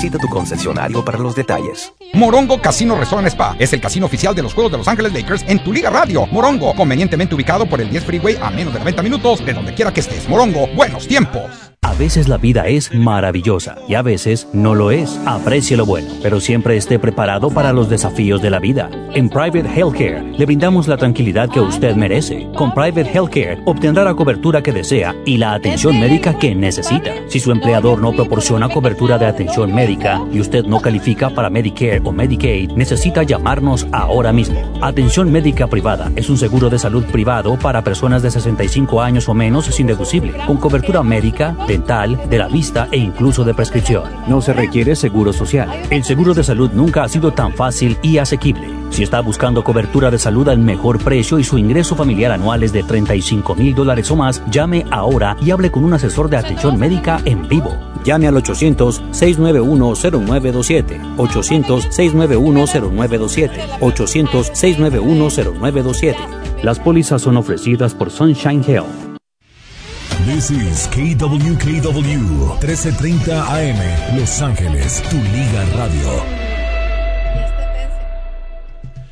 Visita tu concesionario para los detalles. Morongo Casino Resort Spa es el casino oficial de los Juegos de Los Ángeles Lakers en tu Liga Radio. Morongo, convenientemente ubicado por el 10 Freeway a menos de 90 minutos de donde quiera que estés. Morongo, buenos tiempos. A veces la vida es maravillosa y a veces no lo es. Aprecie lo bueno, pero siempre esté preparado para los desafíos de la vida. En Private Healthcare le brindamos la tranquilidad que usted merece. Con Private Healthcare obtendrá la cobertura que desea y la atención médica que necesita. Si su empleador no proporciona cobertura de atención médica y usted no califica para Medicare o Medicaid, necesita llamarnos ahora mismo. Atención médica privada es un seguro de salud privado para personas de 65 años o menos sin deducible, con cobertura médica de la vista e incluso de prescripción. No se requiere seguro social. El seguro de salud nunca ha sido tan fácil y asequible. Si está buscando cobertura de salud al mejor precio y su ingreso familiar anual es de 35 mil dólares o más, llame ahora y hable con un asesor de atención médica en vivo. Llame al 800-691-0927. 800-691-0927. 800-691-0927. Las pólizas son ofrecidas por Sunshine Health. This is KWKW 1330 AM Los Ángeles, tu liga radio.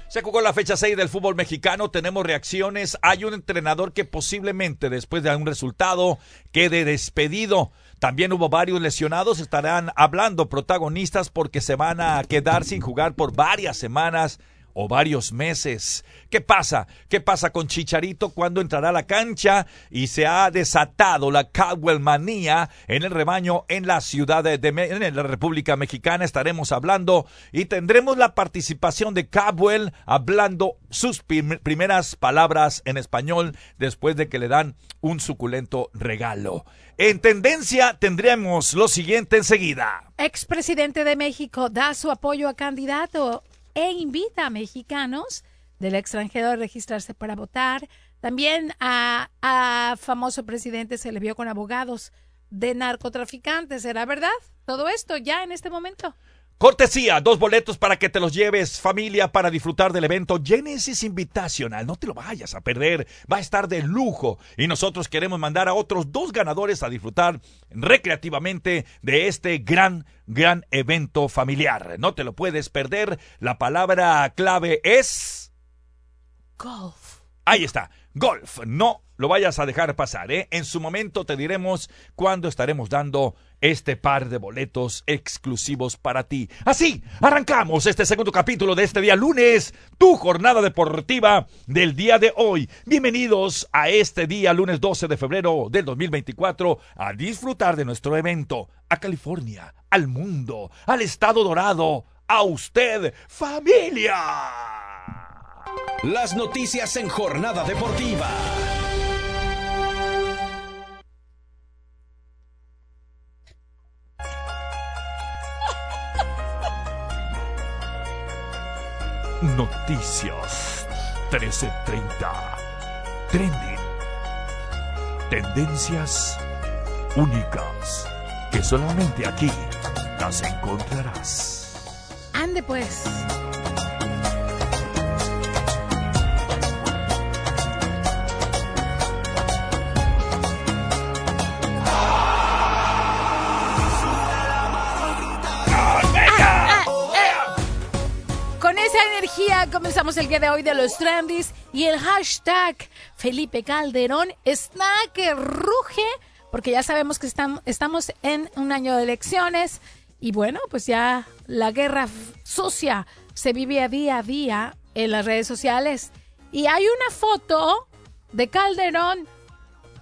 Se jugó la fecha 6 del fútbol mexicano, tenemos reacciones, hay un entrenador que posiblemente después de un resultado quede despedido. También hubo varios lesionados, estarán hablando protagonistas porque se van a quedar sin jugar por varias semanas o varios meses. ¿Qué pasa? ¿Qué pasa con Chicharito cuando entrará a la cancha y se ha desatado la Caldwell manía en el rebaño en la ciudad de, en la República Mexicana? Estaremos hablando y tendremos la participación de Caldwell hablando sus primeras palabras en español después de que le dan un suculento regalo. En tendencia tendremos lo siguiente enseguida. Expresidente de México da su apoyo a candidato e invita a mexicanos del extranjero a registrarse para votar. También a, a famoso presidente se le vio con abogados de narcotraficantes. ¿Será verdad todo esto ya en este momento? Cortesía, dos boletos para que te los lleves, familia, para disfrutar del evento Genesis Invitational. No te lo vayas a perder, va a estar de lujo. Y nosotros queremos mandar a otros dos ganadores a disfrutar recreativamente de este gran, gran evento familiar. No te lo puedes perder. La palabra clave es... Golf. Ahí está, golf. No lo vayas a dejar pasar, ¿eh? En su momento te diremos cuándo estaremos dando este par de boletos exclusivos para ti. Así, arrancamos este segundo capítulo de este día lunes, tu jornada deportiva del día de hoy. Bienvenidos a este día lunes 12 de febrero del 2024 a disfrutar de nuestro evento a California, al mundo, al estado dorado, a usted, familia. Las noticias en jornada deportiva. Noticias 1330. Trending. Tendencias únicas que solamente aquí las encontrarás. Ande pues. Energía comenzamos el día de hoy de los trendies y el hashtag Felipe Calderón está que ruge porque ya sabemos que estamos, en un año de elecciones y bueno, pues ya la guerra sucia se vive día a día en las redes sociales y hay una foto de Calderón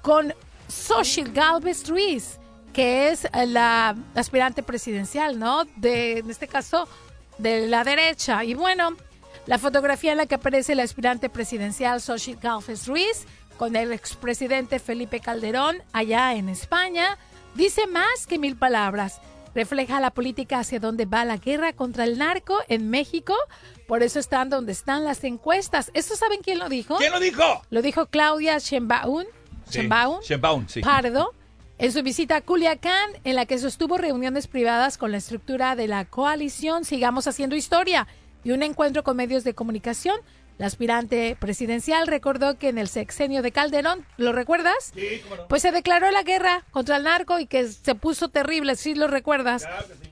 con Social Galvez Ruiz, que es la aspirante presidencial, ¿no? De, en este caso, de la derecha. Y bueno, la fotografía en la que aparece el aspirante presidencial Xochitl Galvez Ruiz con el expresidente Felipe Calderón allá en España dice más que mil palabras. Refleja la política hacia dónde va la guerra contra el narco en México. Por eso están donde están las encuestas. ¿Esto saben quién lo dijo? ¿Quién lo dijo? Lo dijo Claudia Sheinbaum, Sí, Sheinbaum, Sheinbaum, sí. Pardo en su visita a Culiacán, en la que sostuvo reuniones privadas con la estructura de la coalición Sigamos Haciendo Historia y un encuentro con medios de comunicación La aspirante presidencial recordó que en el sexenio de Calderón, ¿lo recuerdas? Sí, cómo no. Pues se declaró la guerra contra el narco y que se puso terrible, ¿sí lo recuerdas?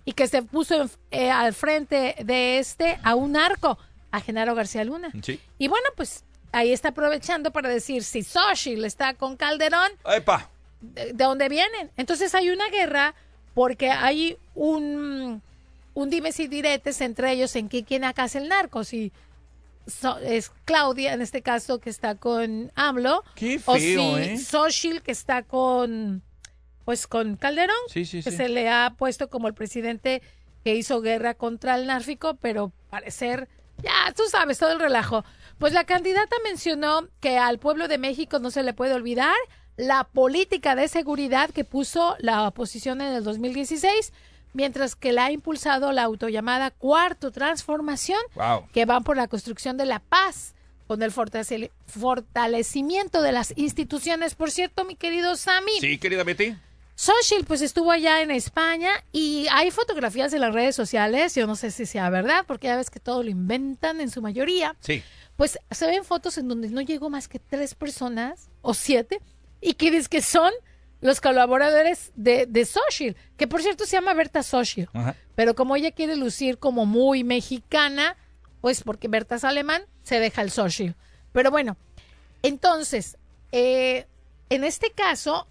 Y que se puso eh, al frente de este a un narco, a Genaro García Luna. Sí. Y bueno, pues ahí está aprovechando para decir, si Xochitl está con Calderón, Epa. ¿de, de dónde vienen? Entonces hay una guerra porque hay un, un dimes y diretes entre ellos en que quién acá es el narco, si so- es Claudia, en este caso, que está con AMLO, Qué o feo, si ¿eh? Xochitl, que está con, pues con Calderón, Sí, sí, que sí. se le ha puesto como el presidente que hizo guerra contra el nárfico, pero parecer, ya, tú sabes, todo el relajo. Pues la candidata mencionó que al pueblo de México no se le puede olvidar la política de seguridad que puso la oposición en el 2016, mientras que la ha impulsado la autollamada Cuarto Transformación, Wow. que van por la construcción de la paz con el fortalecimiento de las instituciones. Por cierto, mi querido Sammy, Sí, querida Betty. Xochitl pues estuvo allá en España y hay fotografías en las redes sociales, yo no sé si sea verdad, porque ya ves que todo lo inventan en su mayoría. Sí. Pues se ven fotos en donde no llegó más que tres personas o siete y que dices que son los colaboradores de, de Xochitl, que por cierto se llama Berta Ajá. pero como ella quiere lucir como muy mexicana, pues porque Berta es alemán, se deja el Xochitl. Pero bueno, entonces, eh, en este caso,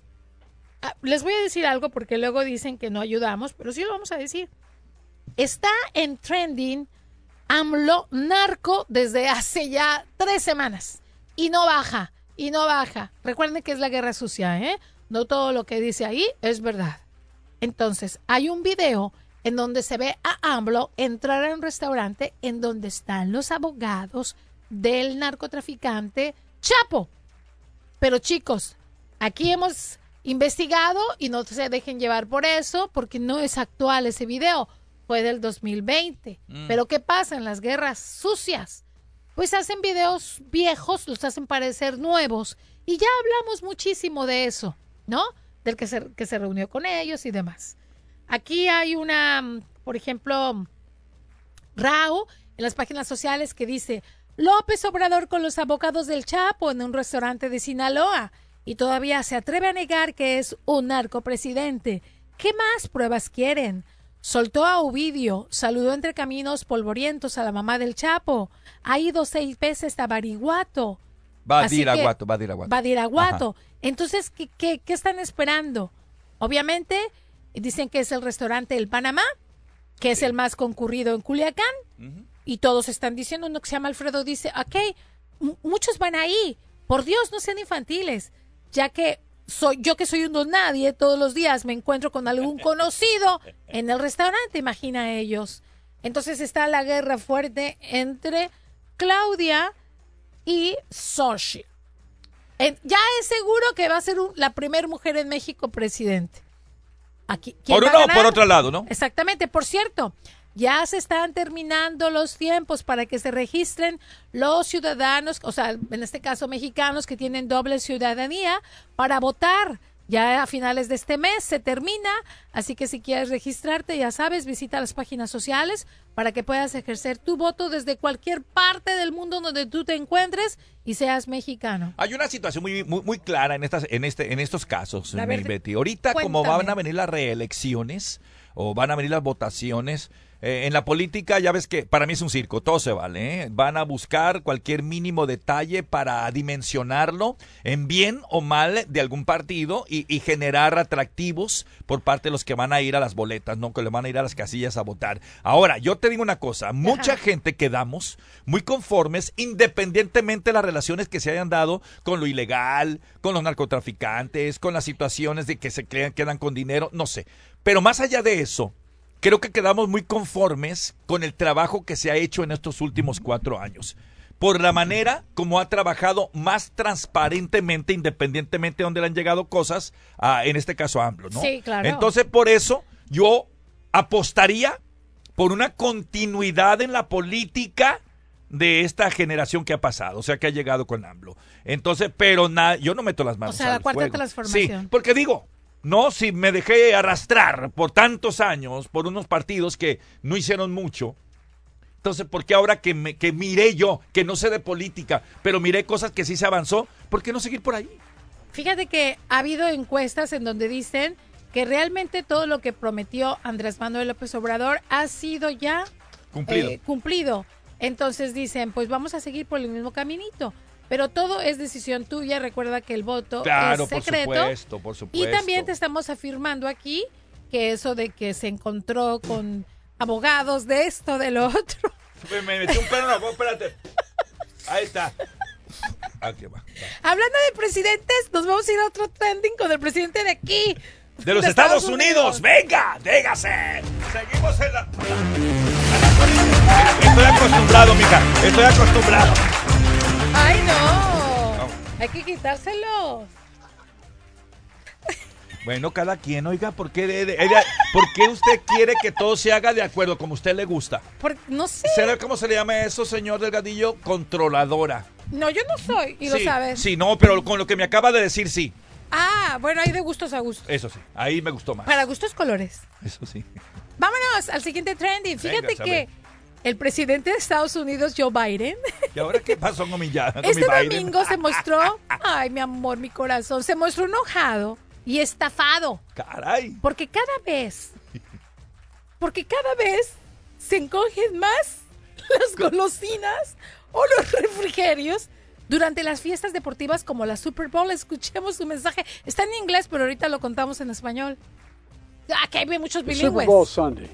ah, les voy a decir algo porque luego dicen que no ayudamos, pero sí lo vamos a decir. Está en trending AMLO narco desde hace ya tres semanas y no baja, y no baja. Recuerden que es la guerra sucia, ¿eh? No todo lo que dice ahí es verdad. Entonces, hay un video en donde se ve a AMLO entrar a un restaurante en donde están los abogados del narcotraficante Chapo. Pero chicos, aquí hemos investigado y no se dejen llevar por eso, porque no es actual ese video, fue del 2020. Pero ¿qué pasa en las guerras sucias? Pues hacen videos viejos, los hacen parecer nuevos. Y ya hablamos muchísimo de eso, ¿no? Del que se, que se reunió con ellos y demás. Aquí hay una, mm, por ejemplo, Rao en las páginas sociales que dice López Obrador con los abogados del Chapo en un restaurante de Sinaloa y todavía se atreve a negar que es un narcopresidente. ¿Qué más pruebas quieren? Soltó a Ovidio, saludó entre caminos polvorientos a la mamá del Chapo, ha ido seis veces a Bariguato. Va a Así ir a que- Guato, va a ir a Guato. Badiraguato. Entonces, ¿qué, qué, qué están esperando? Obviamente, dicen que es el restaurante El Panamá, que es el más concurrido en Culiacán, y todos están diciendo, uno que se llama Alfredo dice, ok, muchos van ahí, por Dios, no sean infantiles, ya que soy yo que soy un don nadie, todos los días me encuentro con algún conocido en el restaurante, imagina ellos. Entonces está la guerra fuerte entre Claudia y Xochitl. En- ya es seguro que va a ser un- la primera mujer en México presidente. Aquí, ¿quién Por uno o por otro lado, ¿no? Exactamente. Por cierto, ya se están terminando los tiempos para que se registren los ciudadanos, o sea, en este caso mexicanos que tienen doble ciudadanía para votar. Ya a finales de este mes se termina, así que si quieres registrarte, ya sabes, visita las páginas sociales para que puedas ejercer tu voto desde cualquier parte del mundo donde tú te encuentres y seas mexicano. Hay una situación muy, muy, muy clara en, estas, en, este, en estos casos, Betty. Ahorita, como van a venir las reelecciones o van a venir las votaciones, eh, en la política ya ves que para mí es un circo, todo se vale. ¿eh? Van a buscar cualquier mínimo detalle para dimensionarlo en bien o mal de algún partido y, y generar atractivos por parte de los que van a ir a las boletas, no que le van a ir a las casillas a votar. Ahora, yo te digo una cosa, mucha Ajá. gente quedamos muy conformes independientemente de las relaciones que se hayan dado con lo ilegal, con los narcotraficantes, con las situaciones de que se crean, quedan con dinero, no sé. Pero más allá de eso, creo que quedamos muy conformes con el trabajo que se ha hecho en estos últimos cuatro años. Por la manera como ha trabajado más transparentemente, independientemente de dónde le han llegado cosas, a, en este caso a AMLO, ¿no? Sí, claro. Entonces, por eso yo apostaría por una continuidad en la política de esta generación que ha pasado, o sea, que ha llegado con AMLO. Entonces, pero nada, yo no meto las manos. O sea, la al cuarta fuego. transformación. Sí, porque digo, no, si me dejé arrastrar por tantos años por unos partidos que no hicieron mucho, Entonces, ¿por qué ahora que, me, que miré yo, que no sé de política, pero miré cosas que sí se avanzó, ¿por qué no seguir por ahí? Fíjate que ha habido encuestas en donde dicen que realmente todo lo que prometió Andrés Manuel López Obrador ha sido ya Cumplido. eh, cumplido. Entonces dicen, pues vamos a seguir por el mismo caminito. Pero todo es decisión tuya. Recuerda que el voto Claro, es por secreto. supuesto, por Y supuesto. también te estamos afirmando aquí que eso de que se encontró con abogados de esto, de lo otro. Me, me metí un pelo en la boca, espérate. Ahí está. Aquí va. Hablando de presidentes, nos vamos a ir a otro trending con el presidente de aquí. De los Estados, Unidos. venga, dígase. Seguimos en la... Estoy acostumbrado, mija, estoy acostumbrado. Ay, no. Hay que quitárselo. Bueno, cada quien, oiga, ¿por qué, de- de- ella- ¿por qué usted quiere que todo se haga de acuerdo como a usted le gusta? Por- no sé. ¿Será cómo se le llama eso, señor Delgadillo? Controladora. No, yo no soy, y lo sí, sabes. Sí, no, pero con lo que me acaba de decir, sí. Ah, bueno, hay de gustos a gustos. Eso sí, ahí me gustó más. Para gustos colores. Eso sí. Vámonos al siguiente trending. Fíjate Venga, que el presidente de Estados Unidos, Joe Biden, ¿Y ahora qué pasó con mi, ya, con este mi Biden? domingo se mostró, ay, mi amor, mi corazón, se mostró enojado y estafado. Caray. Porque cada vez, porque cada vez se encogen más las golosinas o los refrigerios durante las fiestas deportivas como la Super Bowl. Escuchemos su mensaje. Está en inglés, pero ahorita lo contamos en español. Ah, que hay muchos The Super bilingües. Bowl Sunday.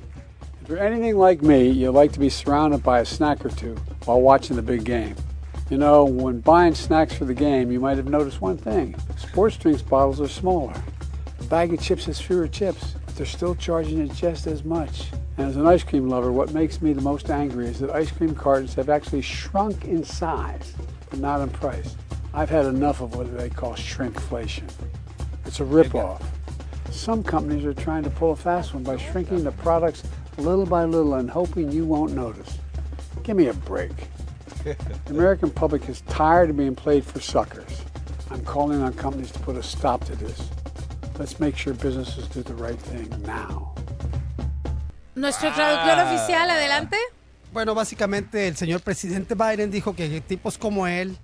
If you're anything like me, you like to be surrounded by a snack or two while watching the big game. You know, when buying snacks for the game, you might have noticed one thing. Sports drinks bottles are smaller. A bag of chips has fewer chips, but they're still charging it just as much. And as an ice cream lover, what makes me the most angry is that ice cream cartons have actually shrunk in size, but not in price. I've had enough of what they call shrinkflation. It's a ripoff. Some companies are trying to pull a fast one by shrinking the products little by little and hoping you won't notice. Give me a break. The American public is tired of being played for suckers. I'm calling on companies to put a stop to this. Let's make sure businesses do the right thing now. Nuestro traductor Ah. oficial, adelante. Bueno, básicamente el señor presidente Biden dijo que tipos como él,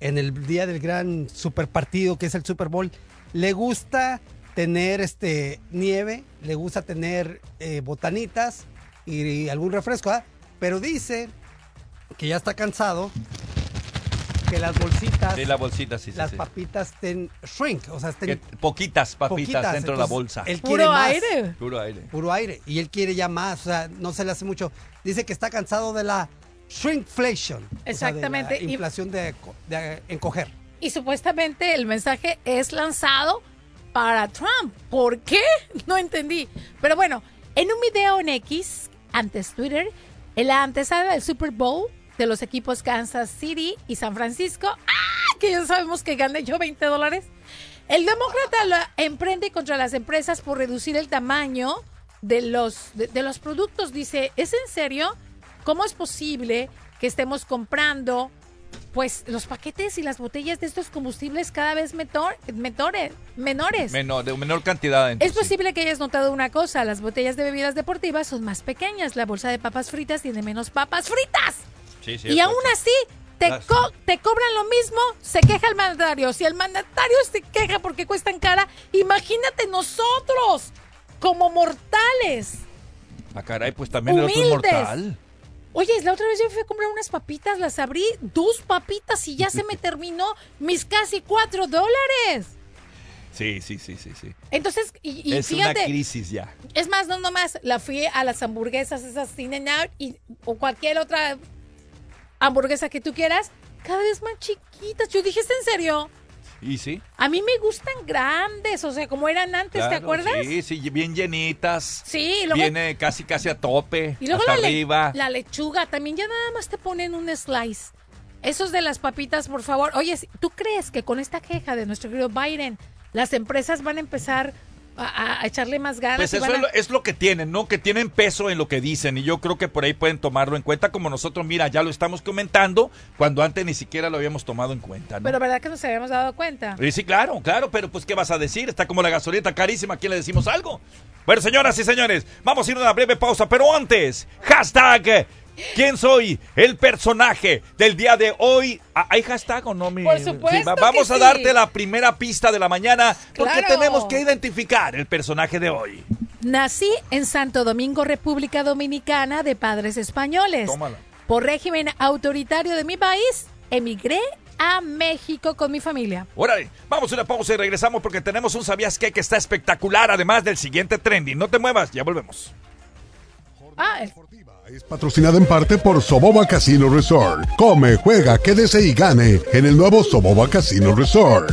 en el día del gran super partido que es el Super Bowl, le gusta tener este nieve, le gusta tener eh, botanitas y, algún refresco, ¿ah? pero dice que ya está cansado que las bolsitas, Sí, la bolsita, sí, sí. las sí. papitas estén shrink, o sea, estén Que poquitas papitas poquitas, dentro de la bolsa. Él quiere Puro más aire. Puro aire. puro aire y él quiere ya más, o sea, no se le hace mucho. Dice que está cansado de la shrinkflation, o sea, de la Exactamente, y- inflación de, de encoger. Y supuestamente el mensaje es lanzado para Trump. ¿Por qué? No entendí. Pero bueno, en un video en X, antes Twitter, en la antesala del Super Bowl de los equipos Kansas City y San Francisco, ¡ah! que ya sabemos que gané yo 20 dólares. El demócrata lo emprende contra las empresas por reducir el tamaño de los, de, de los productos. Dice, ¿es en serio? ¿Cómo es posible que estemos comprando pues los paquetes y las botellas de estos combustibles cada vez metor- metore- menores? Menor, de menor cantidad. Es sí. posible que hayas notado una cosa, las botellas de bebidas deportivas son más pequeñas, la bolsa de papas fritas tiene menos papas fritas. Sí, y cierto. aún así, te, co- te cobran lo mismo, se queja el mandatario. Si el mandatario se queja porque cuestan cara, imagínate nosotros, como mortales. Ah, caray, pues también el otro es Humildes. mortal. Oye, la otra vez yo fui a comprar unas papitas, las abrí, dos papitas y ya se me terminó mis casi cuatro dólares. Sí, sí, sí, sí, sí. Entonces, y, y es fíjate, una crisis ya. es más, no nomás, la fui a las hamburguesas, esas In and Out, y, o cualquier otra hamburguesa que tú quieras, cada vez más chiquitas. Yo dije, ¿es en serio? ¿Y sí? A mí me gustan grandes, o sea, como eran antes, ¿te acuerdas? Sí, sí, bien llenitas. Sí, luego- Viene casi, casi a tope. Y luego hasta la, le- arriba. la lechuga, también ya nada más te ponen un slice. Esos de las papitas, por favor. Oye, ¿tú crees que con esta queja de nuestro querido Biden, las empresas van a empezar a, echarle más ganas? Pues eso es lo, es lo que tienen, ¿no? Que tienen peso en lo que dicen y yo creo que por ahí pueden tomarlo en cuenta como nosotros, mira, ya lo estamos comentando cuando antes ni siquiera lo habíamos tomado en cuenta, ¿no? Pero verdad que nos habíamos dado cuenta. Y sí, claro, claro, pero pues ¿qué vas a decir? Está como la gasolina carísima, ¿a quién le decimos algo? Bueno, señoras y señores, vamos a ir a una breve pausa, pero antes, hashtag ¿Quién soy? El personaje del día de hoy. Ah, ¿Hay hashtag o no, mi? Por supuesto va- Vamos que a sí. darte la primera pista de la mañana porque Claro. tenemos que identificar el personaje de hoy. Nací en Santo Domingo, República Dominicana, de padres españoles. Tómala. Por régimen autoritario de mi país, emigré a México con mi familia. Órale, vamos a una pausa y regresamos porque tenemos un sabías qué que está espectacular, además del siguiente trending. No te muevas, ya volvemos. Ah, Es patrocinada en parte por Soboba Casino Resort. Come, juega, quédese y gane en el nuevo Soboba Casino Resort.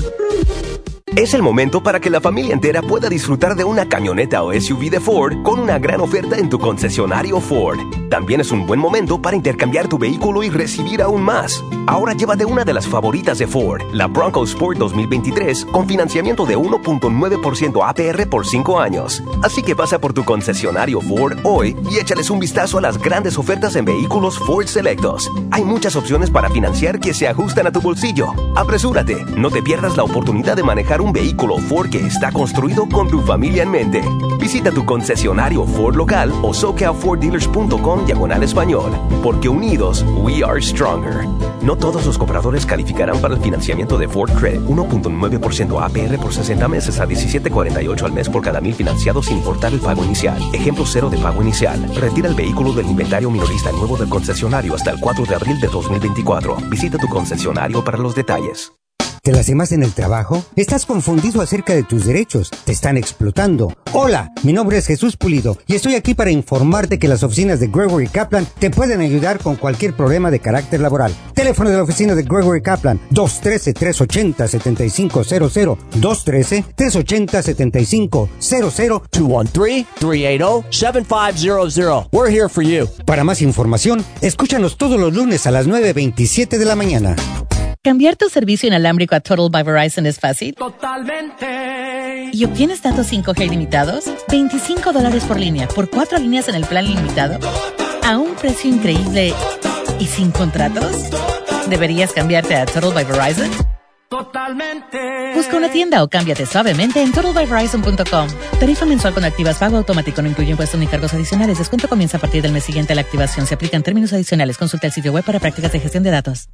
Es el momento para que la familia entera pueda disfrutar de una camioneta o SUV de Ford con una gran oferta en tu concesionario Ford. También es un buen momento para intercambiar tu vehículo y recibir aún más. Ahora llévate una de las favoritas de Ford, la Bronco Sport 2023, con financiamiento de 1.9% APR por 5 años. Así que pasa por tu concesionario Ford hoy y échales un vistazo a las grandes ofertas en vehículos Ford Selectos. Hay muchas opciones para financiar que se ajustan a tu bolsillo. Apresúrate, no te pierdas la oportunidad de manejar un vehículo Ford que está construido con tu familia en mente. Visita tu concesionario Ford local o socafordealers.com diagonal español, porque unidos we are stronger. No todos los compradores calificarán para el financiamiento de Ford Credit 1.9% APR por 60 meses a 17.48 al mes por cada mil financiados sin importar el pago inicial. Ejemplo cero de pago inicial. Retira el vehículo del inventario minorista nuevo del concesionario hasta el 4 de abril de 2024. Visita tu concesionario para los detalles. ¿Te lastimas en el trabajo? ¿Estás confundido acerca de tus derechos? ¿Te están explotando? Hola, mi nombre es Jesús Pulido y estoy aquí para informarte que las oficinas de Gregory Kaplan te pueden ayudar con cualquier problema de carácter laboral. Teléfono de la oficina de Gregory Kaplan 213-380-7500 213-380-7500 213-380-7500. We're here for you. Para más información, escúchanos todos los lunes a las 9.27 de la mañana. Cambiar tu servicio inalámbrico a Total by Verizon es fácil. Totalmente. ¿Y obtienes datos 5G ilimitados? 25 dólares por línea, por cuatro líneas en el plan ilimitado, a un precio increíble y sin contratos. ¿Deberías cambiarte a Total by Verizon? Totalmente. Busca una tienda o cámbiate suavemente en totalbyverizon.com. Tarifa mensual con activas pago automático, no incluye impuestos ni cargos adicionales. Descuento comienza a partir del mes siguiente a la activación. Se aplican términos adicionales. Consulta el sitio web para prácticas de gestión de datos.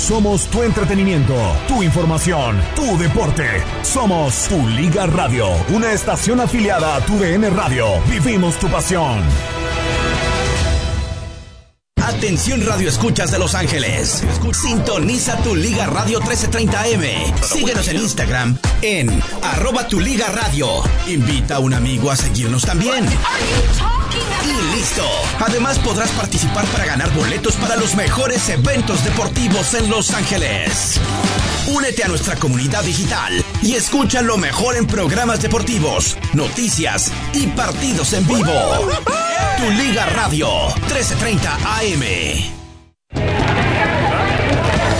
Somos tu entretenimiento, tu información, tu deporte. Somos tu Liga Radio, una estación afiliada a tu DN Radio. Vivimos tu pasión. Atención Radio Escuchas de Los Ángeles. Sintoniza tu Liga Radio 1330M. Síguenos en Instagram en arroba tu Liga Radio. Invita a un amigo a seguirnos también. Y listo. Además podrás participar para ganar boletos para los mejores eventos deportivos en Los Ángeles. Únete a nuestra comunidad digital y escucha lo mejor en programas deportivos, noticias y partidos en vivo. Tu Liga Radio 1330 AM.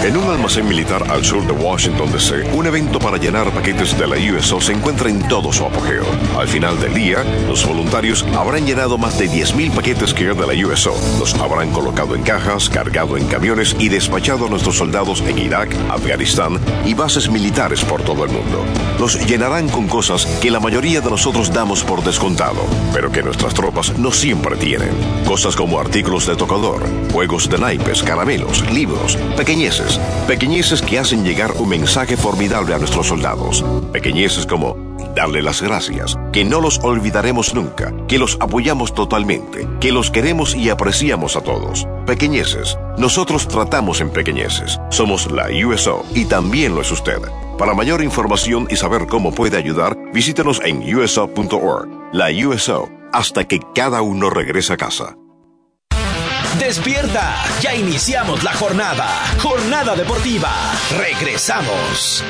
En un almacén militar al sur de Washington, D.C., un evento para llenar paquetes de la USO se encuentra en todo su apogeo. Al final del día, los voluntarios habrán llenado más de 10.000 paquetes que de la USO. Los habrán colocado en cajas, cargado en camiones y despachado a nuestros soldados en Irak, Afganistán y bases militares por todo el mundo. Los llenarán con cosas que la mayoría de nosotros damos por descontado, pero que nuestras tropas no siempre tienen. Cosas como artículos de tocador, juegos de naipes, caramelos, libros, pequeñeces. Pequeñeces que hacen llegar un mensaje formidable a nuestros soldados. Pequeñeces como darle las gracias, que no los olvidaremos nunca, que los apoyamos totalmente, que los queremos y apreciamos a todos. Pequeñeces. Nosotros tratamos en pequeñeces. Somos la USO y también lo es usted. Para mayor información y saber cómo puede ayudar, visítenos en uso.org. La USO, hasta que cada uno regrese a casa. Despierta, ya iniciamos la jornada. Jornada deportiva. Regresamos.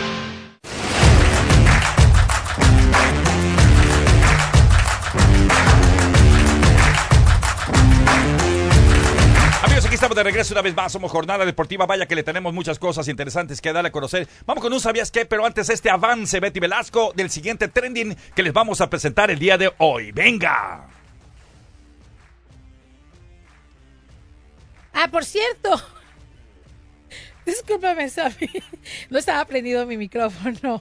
Amigos, aquí estamos de regreso una vez más. Somos Jornada Deportiva. Vaya que le tenemos muchas cosas interesantes que darle a conocer. Vamos con un sabías qué, pero antes este avance, Betty Velasco, del siguiente trending que les vamos a presentar el día de hoy. ¡Venga! Ah, por cierto. Discúlpame, Sammy. No estaba prendido mi micrófono.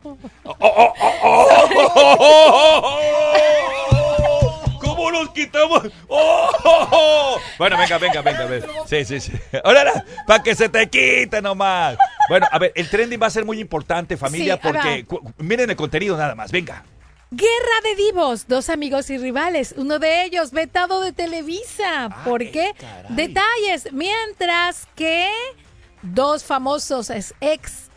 ¿Cómo nos quitamos. ¡Oh! oh, oh! Bueno, venga, venga, venga. venga. Sí, sí, sí. Ahora, para que se te quite nomás. Bueno, a ver, el trending va a ser muy importante, familia, Sí, porque miren el contenido nada más. Venga. Guerra de divos, dos amigos y rivales, uno de ellos vetado de Televisa. ¿Por qué? Detalles, mientras que dos famosos ex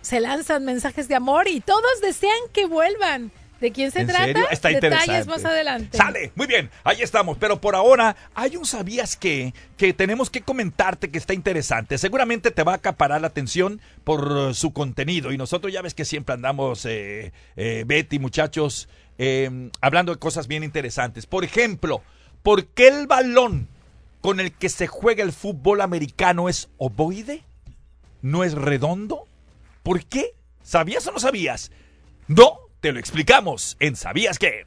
se lanzan mensajes de amor y todos desean que vuelvan. ¿De quién se ¿En trata? serio? Está Detalles interesante. más adelante. Sale, muy bien, ahí estamos. Pero por ahora, hay un sabías que que tenemos que comentarte que está interesante. Seguramente te va a acaparar la atención por su contenido. Y nosotros ya ves que siempre andamos, eh, eh, Betty, muchachos, eh, hablando de cosas bien interesantes. Por ejemplo, ¿por qué el balón con el que se juega el fútbol americano es ovoide? ¿No es redondo? ¿Por qué? ¿Sabías o no sabías? No, te lo explicamos en ¿Sabías qué?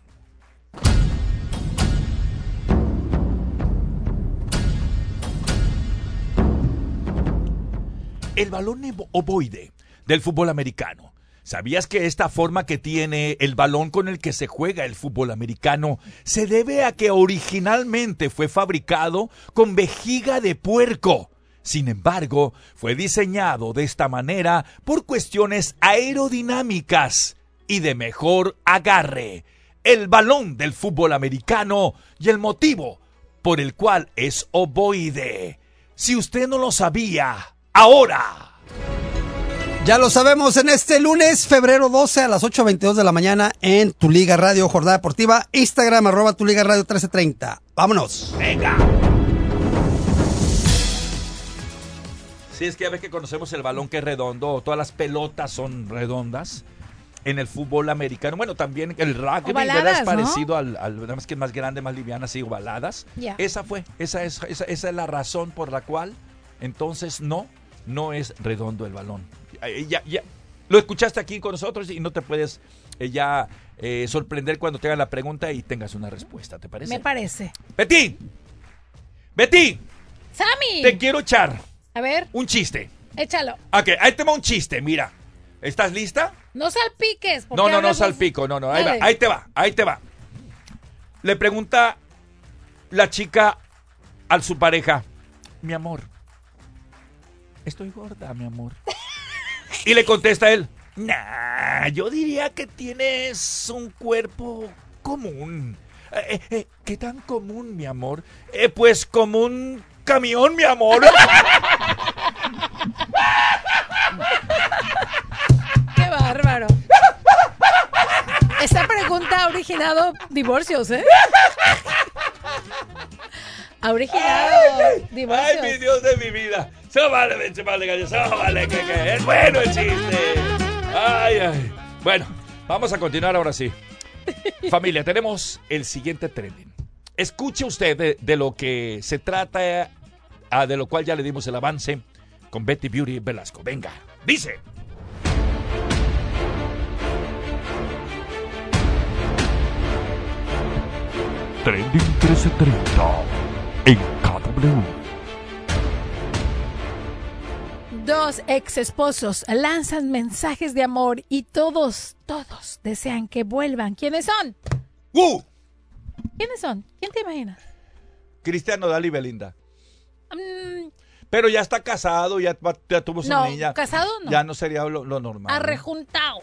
El balón ovoide del fútbol americano. ¿Sabías que esta forma que tiene el balón con el que se juega el fútbol americano se debe a que originalmente fue fabricado con vejiga de puerco? Sin embargo, fue diseñado de esta manera por cuestiones aerodinámicas y de mejor agarre. El balón del fútbol americano y el motivo por el cual es ovoide. Si usted no lo sabía, ahora. Ya lo sabemos en este lunes, febrero 12 a las 8.22 de la mañana en Tu Liga Radio Jornada Deportiva, Instagram arroba Tu Liga Radio 1330. Vámonos. Venga. Sí, es que ya ves que conocemos el balón que es redondo, todas las pelotas son redondas. En el fútbol americano, bueno, también el rugby, ¿verdad? Es ¿no? parecido al, al, nada más que más grande, más liviana, así, ovaladas. Ya. Esa fue, esa es, esa, esa es la razón por la cual, entonces, no, no es redondo el balón. Ya, ya, lo escuchaste aquí con nosotros y no te puedes eh, ya eh, sorprender cuando te hagan la pregunta y tengas una respuesta, ¿te parece? Me parece. Betty, Betty, ¡Sammy! te quiero echar A ver, un chiste. échalo. Ok, ahí te va un chiste, mira. ¿Estás lista? No salpiques. No, no, no, salpico, no, no, ahí va, ahí te va, ahí te va. Le pregunta la chica a su pareja, mi amor, estoy gorda, mi amor. Y le contesta él, nah, yo diría que tienes un cuerpo común. Eh, eh, eh, ¿Qué tan común, mi amor? "Eh, pues como un camión, mi amor. Ha originado divorcios, ¿eh? Ha originado divorcios. Ay, mi Dios de mi vida. So vale, eche vale, so vale, que, que es bueno el chiste. Ay, ay. Bueno, vamos a continuar ahora sí. Familia, tenemos el siguiente trending. Escuche usted de, de lo que se trata, ah, de lo cual ya le dimos el avance con Betty Beauty Velasco. Venga, dice. Trending 1330 en KW. Dos ex esposos lanzan mensajes de amor y todos, todos desean que vuelvan. ¿Quiénes son? ¡Uh! ¿Quiénes son? ¿Quién te imaginas? Cristiano Dali Belinda. Mm, Pero ya está casado, ya, ya tuvo su No, niña. casado no. Ya no sería lo, lo normal. ¿no? arrejuntado.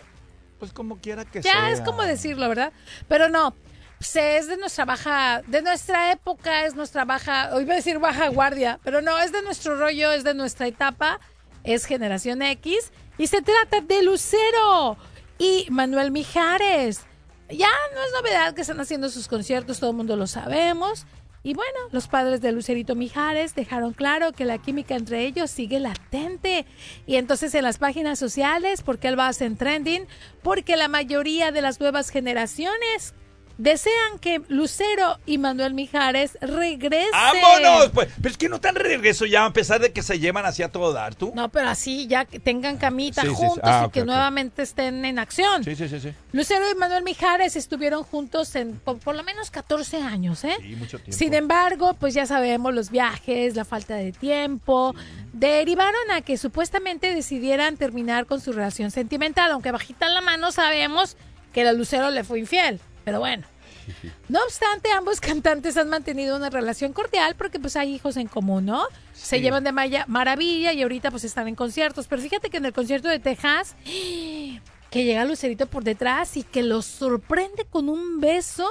Pues como quiera que Ya sea. es como decirlo, ¿verdad? Pero no. Pues, es de nuestra baja, de nuestra época, es nuestra baja, o iba a decir baja guardia, pero no, es de nuestro rollo, es de nuestra etapa, es generación X, y se trata de Lucero y Manuel Mijares. Ya no es novedad que están haciendo sus conciertos, todo el mundo lo sabemos. Y bueno, los padres de Lucerito Mijares dejaron claro que la química entre ellos sigue latente. Y entonces en las páginas sociales, ¿por qué él va a hacer trending? Porque la mayoría de las nuevas generaciones desean que Lucero y Manuel Mijares regresen. ¡Vámonos! Pues, pero es que no tan regreso ya, a pesar de que se llevan así a todo dar, ¿tú? No, pero así ya que tengan camita Sí, sí, sí. juntos Ah, y que nuevamente estén en acción. Sí, sí, sí, sí. Lucero y Manuel Mijares estuvieron juntos en por, por lo menos 14 años, ¿eh? Sí, mucho tiempo. Sin embargo, pues ya sabemos, los viajes, la falta de tiempo, derivaron a que supuestamente decidieran terminar con su relación sentimental, aunque bajita la mano sabemos que la Lucero le fue infiel. Pero bueno, No obstante, ambos cantantes han mantenido una relación cordial porque pues hay hijos en común, ¿no? Se llevan de maya- maravilla y ahorita pues están en conciertos. Pero fíjate que en el concierto de Texas, que llega Lucerito por detrás y que los sorprende con un beso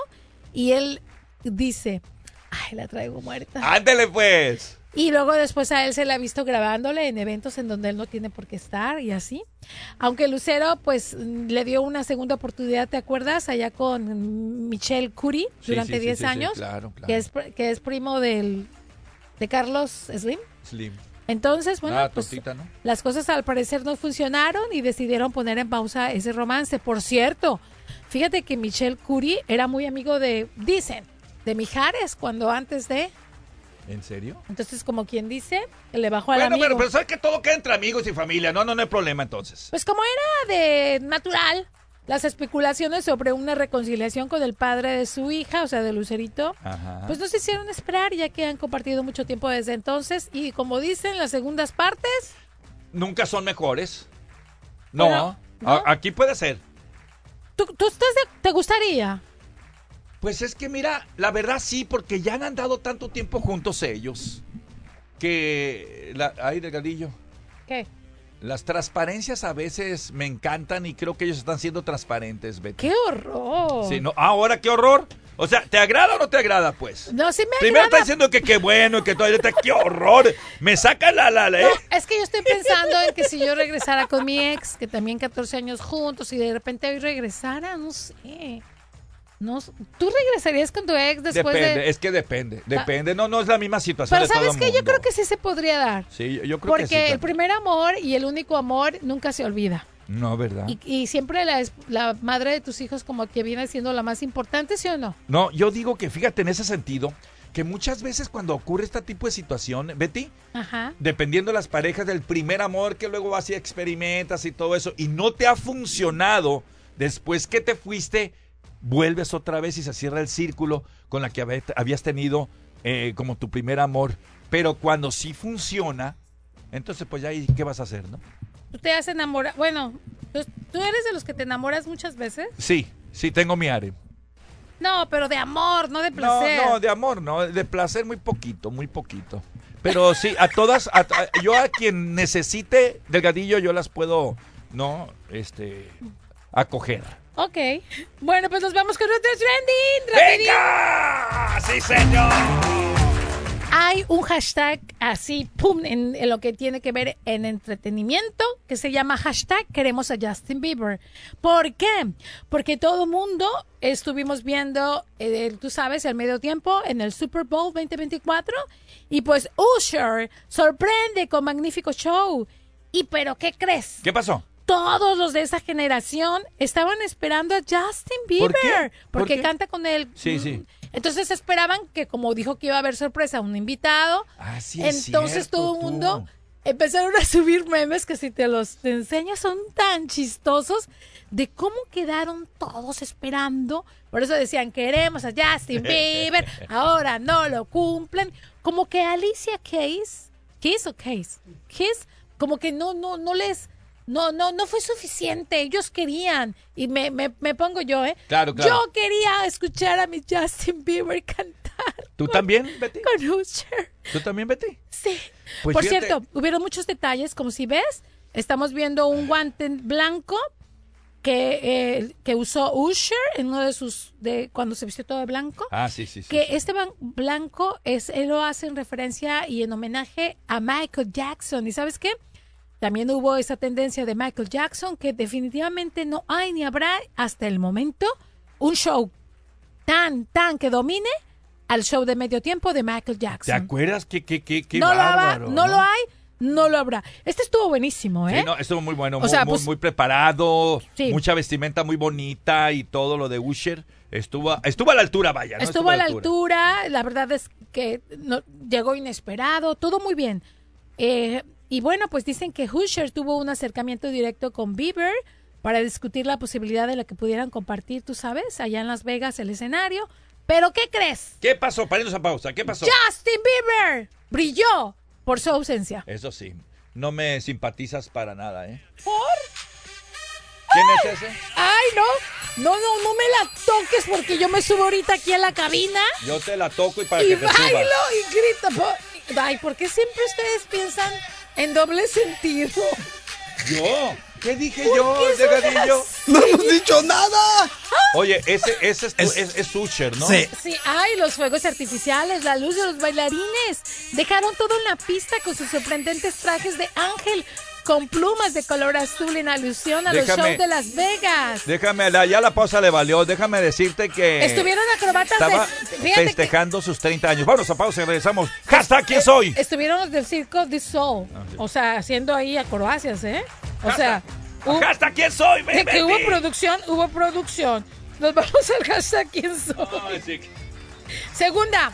y él dice, ay, la traigo muerta. Ándele pues. Y luego después a él se le ha visto grabándole en eventos en donde él no tiene por qué estar y así. Aunque Lucero pues mm, le dio una segunda oportunidad, ¿te acuerdas? Allá con Michelle Curie durante sí, sí, 10 sí, sí, años. claro, claro. Que, es, que es primo del, de Carlos Slim. Slim. Entonces, bueno, Ah, pues tontita, ¿no? las cosas al parecer no funcionaron y decidieron poner en pausa ese romance. Por cierto, fíjate que Michelle Curie era muy amigo de, dicen, de Mijares cuando antes de... ¿En serio? Entonces, como quien dice, le bajó al Bueno, amigo. pero, pero sabes que todo queda entre amigos y familia. No, no, no hay problema entonces. Pues como era de natural, las especulaciones sobre una reconciliación con el padre de su hija, o sea, de Lucerito, Ajá. pues no se hicieron esperar, ya que han compartido mucho tiempo desde entonces. Y como dicen las segundas partes, Nunca son mejores. No. Bueno, aquí puede ser. ¿tú, tú estás de- te gustaría? Pues es que mira, la verdad sí, porque ya han andado tanto tiempo juntos ellos. Que... La, ay, delgadillo. ¿Qué? Las transparencias a veces me encantan y creo que ellos están siendo transparentes, Betty. ¡Qué horror! Sí, no, ahora qué horror. O sea, ¿te agrada o no te agrada, pues? No, sí me Primero está agrada. diciendo que qué bueno, que todo, qué horror. Me saca la la la, ¿eh? No, es que yo estoy pensando en que si yo regresara con mi ex, que también 14 años juntos, y de repente hoy regresara, no sé. No, ¿Tú regresarías con tu ex después depende, de...? es que depende, depende. No, no es la misma situación Pero de todo ¿sabes qué? Yo creo que sí se podría dar. Sí, yo, creo Porque que sí. el también. primer amor y el único amor nunca se olvida. No, ¿verdad? Y, y siempre la, la madre de tus hijos como que viene siendo la más importante, ¿sí o no? No, yo digo que fíjate en ese sentido, que muchas veces cuando ocurre este tipo de situación, Betty, Ajá. dependiendo de las parejas del primer amor que luego vas y experimentas y todo eso, y no te ha funcionado después que te fuiste, vuelves otra vez y se cierra el círculo con la que habías tenido eh, como tu primer amor. Pero cuando sí funciona, entonces pues ya ahí, ¿qué vas a hacer, no? ¿Tú te has enamorado? Bueno, ¿tú, tú eres de los que te enamoras muchas veces? Sí, sí, tengo mi área. No, pero de amor, no de No, placer. no, de amor, no, de placer muy poquito, muy poquito. Pero sí, a todas, a- a- yo a quien necesite delgadillo, yo las puedo, no, este, acoger. Ok. Bueno, pues nos vamos con nuestro trending. ¡Venga! ¡Sí, señor! Hay un hashtag así, pum, en, en lo que tiene que ver en entretenimiento, que se llama hashtag queremos a Justin Bieber. ¿Por qué? Porque todo mundo estuvimos viendo, eh, tú sabes, el medio tiempo en el Super Bowl 2024 y pues Usher sorprende con magnífico show. ¿Y pero qué crees? ¿Qué pasó? Todos los de esa generación estaban esperando a Justin ¿Por Bieber qué? ¿Por porque qué? canta con él. Sí, sí. Entonces esperaban que como dijo que iba a haber sorpresa un invitado, Ah, sí es entonces cierto, todo el mundo empezaron a subir memes que si te los te enseño son tan chistosos de cómo quedaron todos esperando. Por eso decían, queremos a Justin Bieber, ahora no lo cumplen. Como que Alicia Keys, Keys o Keys, Keys, como que no, no, no les, no, no, no fue suficiente. Ellos querían, y me, me, me pongo yo, ¿eh? Claro, claro. Yo quería escuchar a mi Justin Bieber cantar ¿Tú también, Betty? con Usher. ¿Tú también, Betty? Sí. Pues Por fíjate- cierto, hubieron muchos detalles, como si ves, estamos viendo un guante blanco que, eh, que usó Usher en uno de sus, de cuando se vistió todo de blanco. Ah, sí, sí, sí. que este blanco es, él lo hace en referencia y en homenaje a Michael Jackson. ¿Y sabes qué? También hubo esa tendencia de Michael Jackson que definitivamente no hay ni habrá hasta el momento un show tan, tan que domine al show de medio tiempo de Michael ¿Te Jackson. acuerdas qué, qué, qué, qué no lo habrá, no, lo hay, no lo habrá. Este estuvo buenísimo, ¿eh? Sí, no, estuvo muy bueno, O muy, sea, muy, pues- muy preparado, Sí. mucha vestimenta muy bonita y todo lo de Usher. Estuvo, estuvo a la altura, vaya. ¿no? Estuvo a la altura, la verdad es que no- llegó inesperado, todo muy bien. Eh, y bueno, pues dicen que Usher tuvo un acercamiento directo con Bieber para discutir la posibilidad de la que pudieran compartir, tú sabes, allá en Las Vegas el escenario. Pero ¿qué crees? ¿Qué pasó? Pariendo a pausa. ¿Qué pasó? Justin Bieber brilló por su ausencia. Eso sí, no me simpatizas para nada, ¿eh? ¿Por? ¿Quién es ese? Ay, no. No, no, no me la toques porque yo me subo ahorita aquí a la cabina Yo te la toco y para y que te bailo subas. y grito. Ay, ¿por qué siempre ustedes piensan en doble sentido? ¿Yo? ¿Qué dije ¿Por yo, Delgadillo? ¡No hemos dicho nada! Oye, ese, ese es, tu- es, es Usher, ¿no? Sí. Sí, ay, los fuegos artificiales, la luz de los bailarines. Dejaron todo en la pista con sus sorprendentes trajes de ángel con plumas de color azul en alusión a los shows de Las Vegas. Déjame, la- ya la pausa le valió. Déjame decirte que. Estuvieron acrobatas Estaba de... Que festejando sus 30 años. Vamos a pausa y regresamos. ¡Hashtag quién soy! estuvieron los del Circo de Soul. O sea, haciendo ahí acrobacias, ¿eh? O sea... hu- ¡Hashtag quién soy, de que hubo producción, hubo producción. Nos vamos al hashtag quién soy. Ay, sí. Segunda,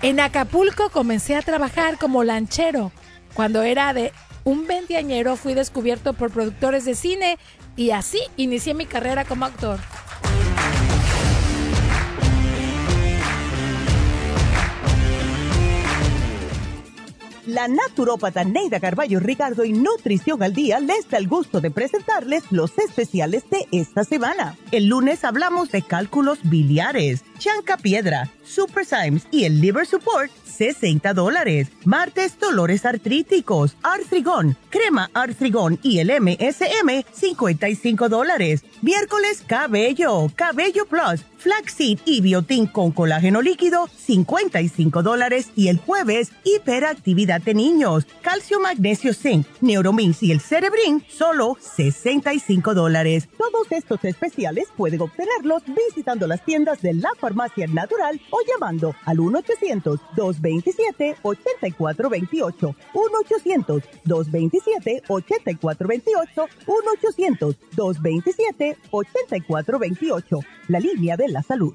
en Acapulco comencé a trabajar como lanchero. Cuando era de un veinteañero fui descubierto por productores de cine y así inicié mi carrera como actor. La naturópata Neida Carballo Ricardo y Nutrición al Día les da el gusto de presentarles los especiales de esta semana. El lunes hablamos de cálculos biliares, chanca piedra, super Symes y el liver support, 60 dólares. Martes, dolores artríticos, artrigón, crema artrigón y el MSM, 55 dólares. Miércoles, cabello, cabello plus, flaxseed y biotín con colágeno líquido, 55 dólares. Y el jueves, hiperactividad de niños, calcio, magnesio, zinc, neuromins y el cerebrin, solo 65 dólares. Todos estos especiales pueden obtenerlos visitando las tiendas de la farmacia natural o llamando al 1-800-227-8428. 1-800-227-8428. 1-800-227-8428. La línea de la salud.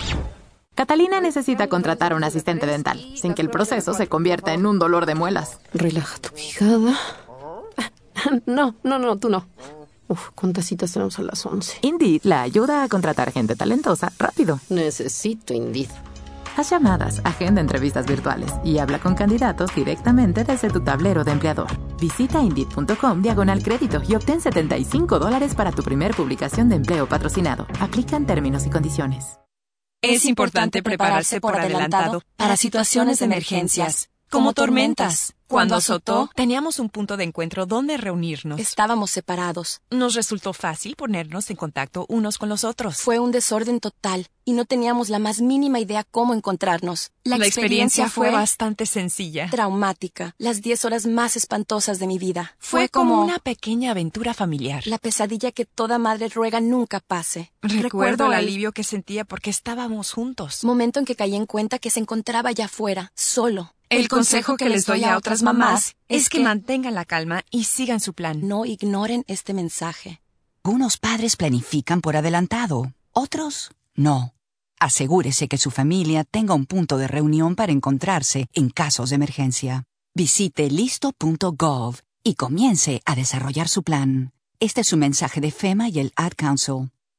Catalina necesita contratar a un asistente dental, sin que el proceso se convierta en un dolor de muelas. Relaja tu quijada. No, no, no, tú no. Uf, ¿cuántas citas tenemos a las 11? Indeed la ayuda a contratar gente talentosa rápido. Necesito Indeed. Haz llamadas, agenda entrevistas virtuales y habla con candidatos directamente desde tu tablero de empleador. Visita Indeed.com diagonal crédito y obtén 75 dólares para tu primer publicación de empleo patrocinado. Aplican términos y condiciones. Es importante prepararse por adelantado para situaciones de emergencias, como tormentas. Cuando azotó, teníamos un punto de encuentro donde reunirnos. Estábamos separados. Nos resultó fácil ponernos en contacto unos con los otros. Fue un desorden total y no teníamos la más mínima idea cómo encontrarnos. La, experiencia, fue bastante sencilla. traumática, las 10 horas más espantosas de mi vida. Fue como una pequeña aventura familiar. la pesadilla que toda madre ruega nunca pase. Recuerdo el alivio que sentía porque estábamos juntos. Momento en que caí en cuenta que se encontraba allá afuera, solo. El consejo que les doy a otras mamás es que mantengan la calma y sigan su plan. No ignoren este mensaje. Algunos padres planifican por adelantado, otros no. Asegúrese que su familia tenga un punto de reunión para encontrarse en casos de emergencia. Visite listo.gov y comience a desarrollar su plan. Este es un mensaje de FEMA y el Ad Council.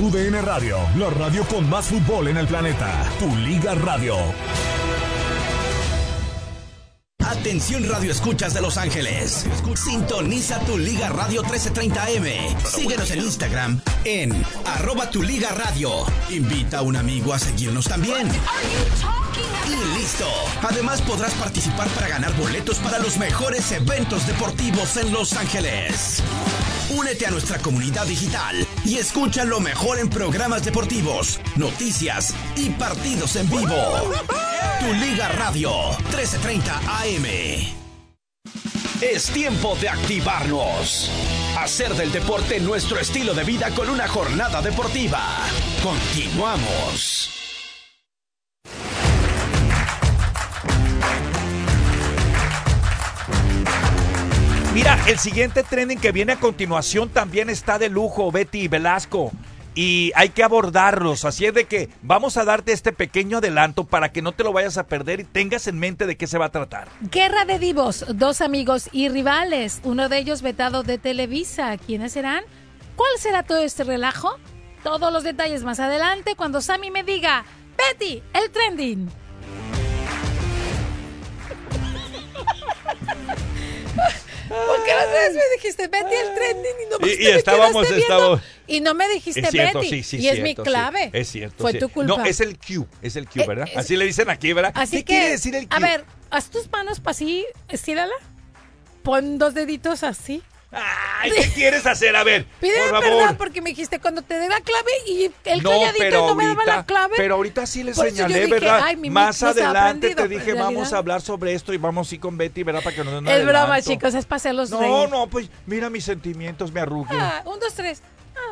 Tu DN Radio, la radio con más fútbol en el planeta. Tu Liga Radio. Atención Radio Escuchas de Los Ángeles. Sintoniza tu Liga Radio 1330M. Síguenos en Instagram en arroba tu Liga Radio. Invita a un amigo a seguirnos también. Y listo. Además podrás participar para ganar boletos para los mejores eventos deportivos en Los Ángeles. Únete a nuestra comunidad digital y escucha lo mejor en programas deportivos, noticias y partidos en vivo. Tu Liga Radio 1330 AM. Es tiempo de activarnos. Hacer del deporte nuestro estilo de vida con una jornada deportiva. Continuamos. Mira, el siguiente trending que viene a continuación también está de lujo, Betty Velasco. Y hay que abordarlos, así es de que vamos a darte este pequeño adelanto para que no te lo vayas a perder y tengas en mente de qué se va a tratar. Guerra de divos, dos amigos y rivales, uno de ellos vetado de Televisa. ¿Quiénes serán? ¿Cuál será todo este relajo? Todos los detalles más adelante cuando Sammy me diga, Betty, el trending. ¿Por qué las veces me dijiste Betty el trending y no me Y- y estábamos- estábamos- Y no me dijiste Es cierto, Betty. sí, sí, y es mi sí. clave. Es cierto. Fue tu culpa. No, es el Q, es el Q, Eh, ¿verdad? Así le dicen aquí, ¿verdad? Así ¿Qué que, quiere decir el Q? a ver, haz tus manos para así, estírala. Pon dos deditos así. Ay, ¿qué quieres hacer? A ver, Pídeme por perdón porque me dijiste cuando te dé la clave y el No, calladito pero no me daba la clave. pero ahorita sí le señalé, dije, ¿verdad? ay, mi Más no adelante te dije, vamos a hablar sobre esto y vamos a ir con Betty, ¿verdad? Para que nos den Es broma, adelanto. chicos, es para hacerlos No, reír. no, pues mira mis sentimientos, me arrugué. Ah, un, dos, tres.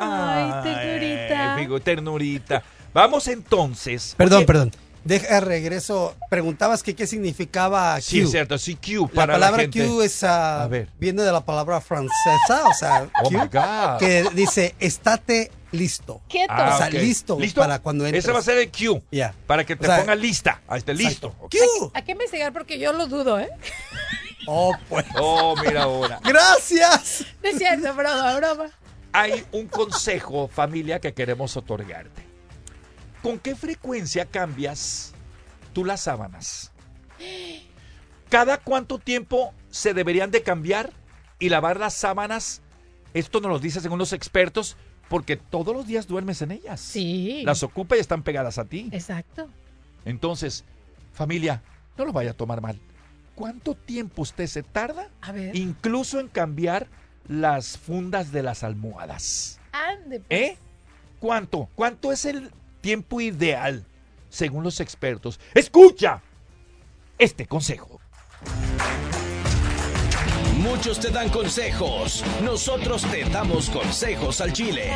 Ay, ternurita. Ay, digo, ternurita. Vamos entonces. Perdón, Oye, perdón. Deja regreso. Preguntabas que qué significaba Q. Sí, es cierto, sí, Q La para la palabra gente. Q es, ah, A ver. viene de la palabra francesa, o sea, Oh, Q, my God. que dice, estate listo. Quieto. Ah, o sea, ok. listo, para cuando entres. Ese va a ser el Q. Para que te O sea, pongas lista. Ahí está, listo. Ok. Hay que investigar porque yo lo dudo, ¿eh? Oh, pues. Oh, mira ahora. Gracias. No es cierto, broma, broma. Hay un consejo, familia, que queremos otorgarte. ¿Con qué frecuencia cambias tú las sábanas? ¿Cada cuánto tiempo se deberían de cambiar y lavar las sábanas? Esto nos lo dice según los expertos, porque todos los días duermes en ellas. Sí. Las ocupa y están pegadas a ti. Exacto. Entonces, familia, no lo vaya a tomar mal. ¿Cuánto tiempo usted se tarda? A ver. Incluso en cambiar las fundas de las almohadas. Ande, pues. ¿Eh? ¿Cuánto? ¿Cuánto es el tiempo ideal según los expertos? Escucha este consejo. Muchos te dan consejos, nosotros te damos consejos al Chile.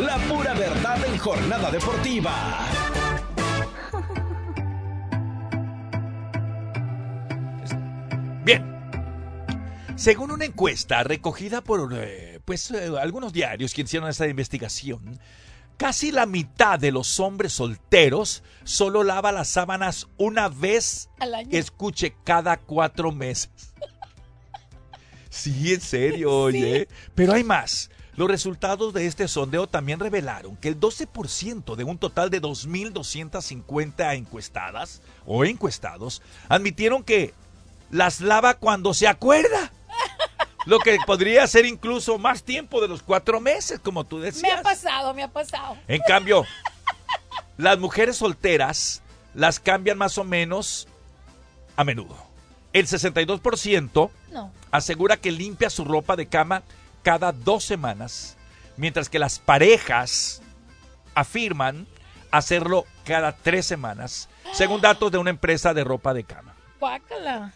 La pura verdad en jornada deportiva. Bien. Según una encuesta recogida por eh, pues, eh, algunos diarios que hicieron esta investigación, casi la mitad de los hombres solteros solo lava las sábanas una vez, Al año. escuche, cada cuatro meses. Sí, en serio, oye. Pero hay más. Los resultados de este sondeo también revelaron que el 12% de un total de 2.250 encuestadas o encuestados admitieron que las lava cuando se acuerda. Lo que podría ser incluso más tiempo de los cuatro meses, como tú Me ha decías. pasado, me ha pasado. En cambio, las mujeres solteras las cambian más o menos a menudo. El 62% No. asegura que limpia su ropa de cama cada dos semanas, mientras que las parejas afirman hacerlo cada tres semanas, según datos de una empresa de ropa de cama. Guácala.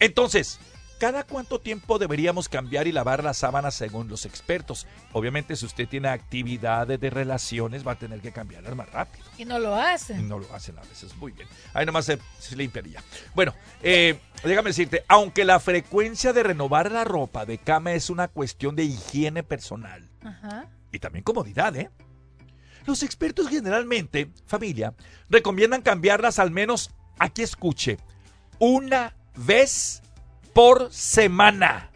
Entonces, ¿cada cuánto tiempo deberíamos cambiar y lavar las sábanas según los expertos? Obviamente, si usted tiene actividades de relaciones, va a tener que cambiarlas más rápido. Y no lo Y hacen. no lo hacen a veces. Muy bien. Ahí nomás se, se limpiaría. Bueno, eh, déjame decirte, aunque la frecuencia de renovar la ropa de cama es una cuestión de higiene personal Ajá. y también comodidad, ¿eh? Los expertos generalmente, familia, recomiendan cambiarlas al menos, aquí escuche, una vez por semana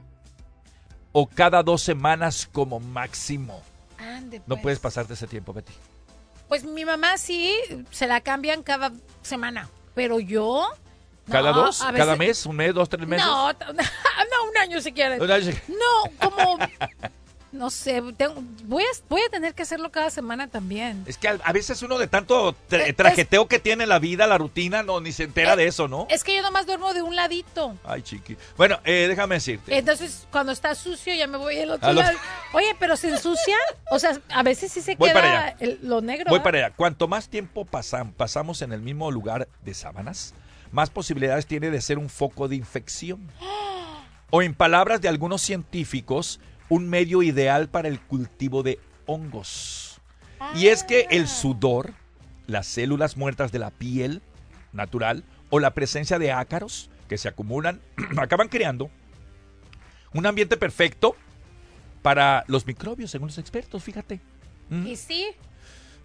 o cada dos semanas como máximo. Ande, No pues. puedes pasarte ese tiempo, Betty. Pues mi mamá sí, se la cambian cada semana. Pero yo. ¿Cada no, dos? ¿Cada veces- mes? ¿Un mes? ¿Dos, tres meses? No, no, un año si quieres. Un año No, como no sé, tengo- voy, a, voy a tener que hacerlo cada semana también. Es que a, a veces uno de tanto tra- es- trajeteo que tiene la vida, la rutina, no ni se entera Eh, de eso, ¿no? Es que yo nomás duermo de un ladito. Ay, chiqui. Bueno, eh, déjame decirte. Entonces, cuando está sucio, ya me voy al otro otro- lado. Oye, pero se ensucia. O sea, a veces sí se Voy queda el- lo negro. Voy para allá. Cuanto más tiempo pasam- pasamos en el mismo lugar de sábanas, más posibilidades tiene de ser un foco de infección. O en palabras de algunos científicos, un medio ideal para el cultivo de hongos. Y es que el sudor, las células muertas de la piel natural o la presencia de ácaros que se acumulan, acaban creando un ambiente perfecto para los microbios, según los expertos, fíjate. ¿Mm? Y sí,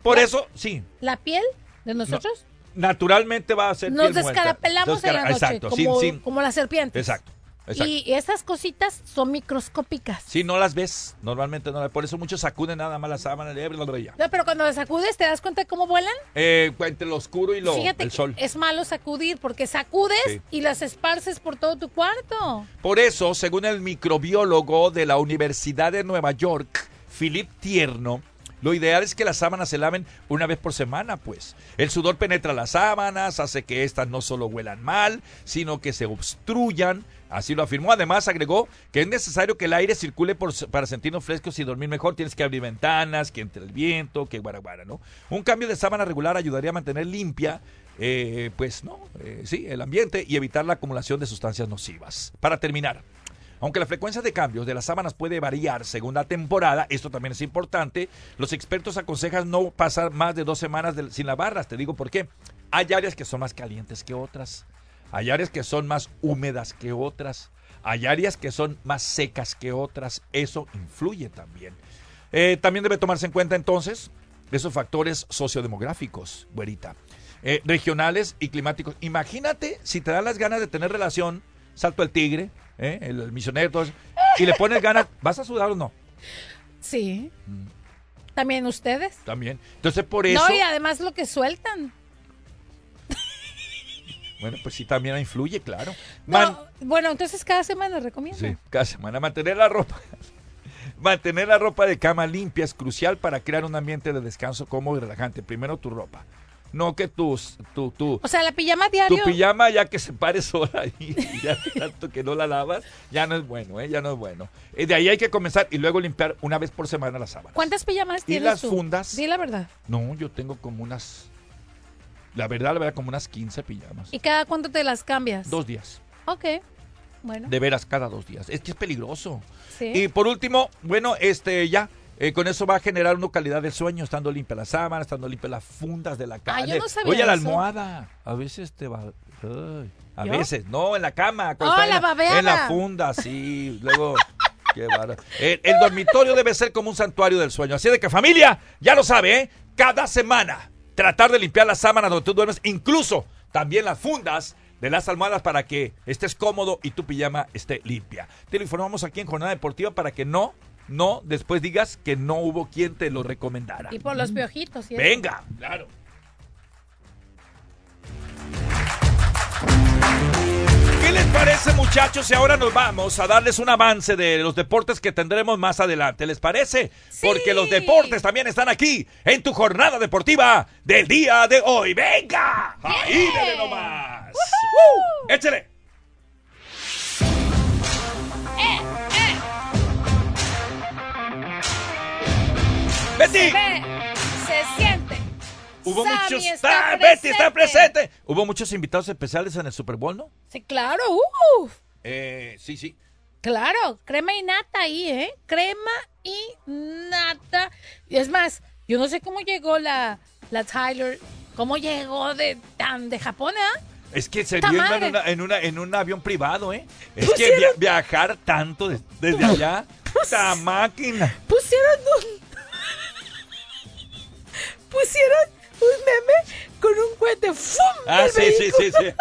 Por eso, sí, la piel de nosotros naturalmente va a ser nos piel muerta. descarapelamos en la noche, Exacto, como, sin- sin- como las serpientes. exacto, exacto. Y esas cositas son microscópicas. Si no las ves, normalmente no las Por eso muchos sacuden nada más la sábana bla, bla, ya. No, pero cuando las sacudes, ¿te das cuenta de cómo vuelan? Eh, entre lo oscuro y lo, Fíjate el sol. es malo sacudir porque sacudes Sí. y las esparces por todo tu cuarto. Por eso, según el microbiólogo de la Universidad de Nueva York, Philip Tierno, lo ideal es que las sábanas se laven una vez por semana, pues. El sudor penetra las sábanas, hace que éstas no solo huelan mal, sino que se obstruyan. Así lo afirmó. Además, agregó que es necesario que el aire circule por- para sentirnos frescos y dormir mejor. Tienes que abrir ventanas, que entre el viento, que guaraguara, ¿no? Un cambio de sábana regular ayudaría a mantener limpia, eh, pues, ¿no? Eh, sí, el ambiente y evitar la acumulación de sustancias nocivas. Para terminar, aunque la frecuencia de cambios de las sábanas puede variar según la temporada, esto también es importante, los expertos aconsejan no pasar más de dos semanas sin lavarlas. Te digo por qué. Hay áreas que son más calientes que otras. Hay áreas que son más húmedas que otras. Hay áreas que son más secas que otras. Eso influye también. Eh, también debe tomarse en cuenta entonces esos factores sociodemográficos, güerita, eh, regionales y climáticos. Imagínate si te dan las ganas de tener relación, salto el tigre, eh, el, el misionero, todo eso, y le pones ganas, ¿vas a sudar o no? Sí. También ustedes. También. Entonces por eso, No, y además lo que sueltan. Bueno, pues sí, también influye, claro. No, Man- bueno, entonces cada semana recomiendo. Sí, cada semana. Mantener la ropa. Mantener la ropa de cama limpia es crucial para crear un ambiente de descanso cómodo y relajante. Primero tu ropa. No que tus, tu, tu, O sea, la pijama tu diario. pijama ya que se pare sola y ya tanto que no la lavas, ya no es bueno, ¿eh? ya no es bueno. De ahí hay que comenzar y luego limpiar una vez por semana la sábana. ¿Cuántas pijamas ¿Y tienes las tú? fundas? Di la verdad. No, yo tengo como unas, la verdad, la verdad, como unas 15 pijamas. ¿Y cada cuánto te las cambias? Dos días. Ok. Bueno. De veras, cada dos días. Es que es peligroso. Sí. Y por último, bueno, este ya, eh, con eso va a generar una calidad del sueño, estando limpia la sábana, estando limpia las fundas de la cama. Ah, yo no sabía Oye, la eso. almohada, a veces te va... ay, a ¿Yo? veces, no, en la cama. Oh, está en la babeada. En la funda, sí. Luego, qué. El, el dormitorio debe ser como un santuario del sueño. Así de que familia, ya lo sabe, ¿eh? Cada semana, tratar de limpiar las sábanas donde tú duermes, incluso también las fundas de las almohadas para que estés cómodo y tu pijama esté limpia. Te lo informamos aquí en Jornada Deportiva para que no, no, después digas que no hubo quien te lo recomendara. Y por los piojitos. ¿y eso? Venga, claro. ¿Qué les parece, muchachos? Y ahora nos vamos a darles un avance de los deportes que tendremos más adelante. ¿Les parece? Porque los deportes también están aquí en tu jornada deportiva del día de hoy. ¡Venga! ¡Ahí dele nomás! ¡Uh! ¡Échale! ¡Betty! Se ve, se siente. Hubo Sammy muchos. está ¡Ah, Betty está presente! Hubo muchos invitados especiales en el Super Bowl, ¿no? Sí, claro. uf. Eh, sí, sí. Claro, crema y nata ahí, ¿eh? Crema y nata. Y es más, yo no sé cómo llegó la, la Tyler, cómo llegó de tan de Japón, ¿eh? Es que se ¡Ta vio en, una- en, una- en un avión privado, ¿eh? Es Pusieron- que via- viajar tanto de- desde allá, esta máquina. Pusieron un. Pusieron un meme con un cohete. ¡Fum! Ah, sí, sí, sí, sí.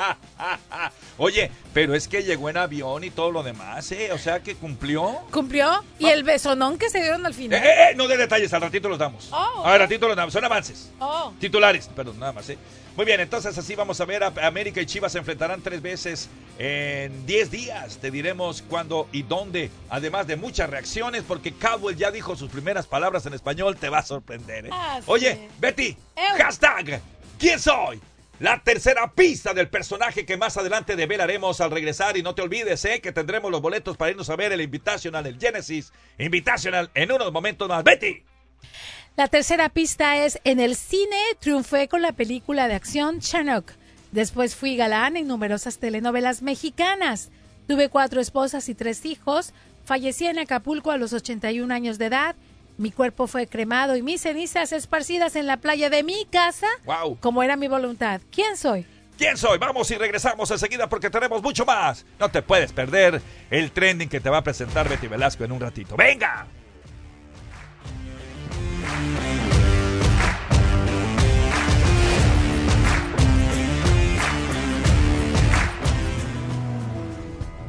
Oye, pero es que llegó en avión y todo lo demás, ¿eh? O sea que cumplió. ¿Cumplió? ¿Y el besonón que se dieron al Eh, final? eh, eh, no de detalles, al ratito los damos. Oh, al ratito los damos, son avances. Oh. Titulares, perdón, nada más, ¿eh? Muy bien, entonces así vamos a ver. América y Chivas se enfrentarán tres veces en 10 días. Te diremos cuándo y dónde. Además de muchas reacciones, porque Cowell ya dijo sus primeras palabras en español. Te va a sorprender, ¿eh? Ah, sí. Oye, Betty, hashtag, ¿quién soy? La tercera pista del personaje que más adelante develaremos al regresar. Y no te olvides, ¿eh? Que tendremos los boletos para irnos a ver el Invitational, el Genesis Invitational en unos momentos más. Betty. La tercera pista es, en el cine triunfé con la película de acción Chinook. Después fui galán en numerosas telenovelas mexicanas. Tuve cuatro esposas y tres hijos. Fallecí en Acapulco a los 81 años de edad. Mi cuerpo fue cremado y mis cenizas esparcidas en la playa de mi casa, Wow. como era mi voluntad. ¿Quién soy? ¿Quién soy? Vamos y regresamos enseguida porque tenemos mucho más. No te puedes perder el trending que te va a presentar Betty Velasco en un ratito. ¡Venga!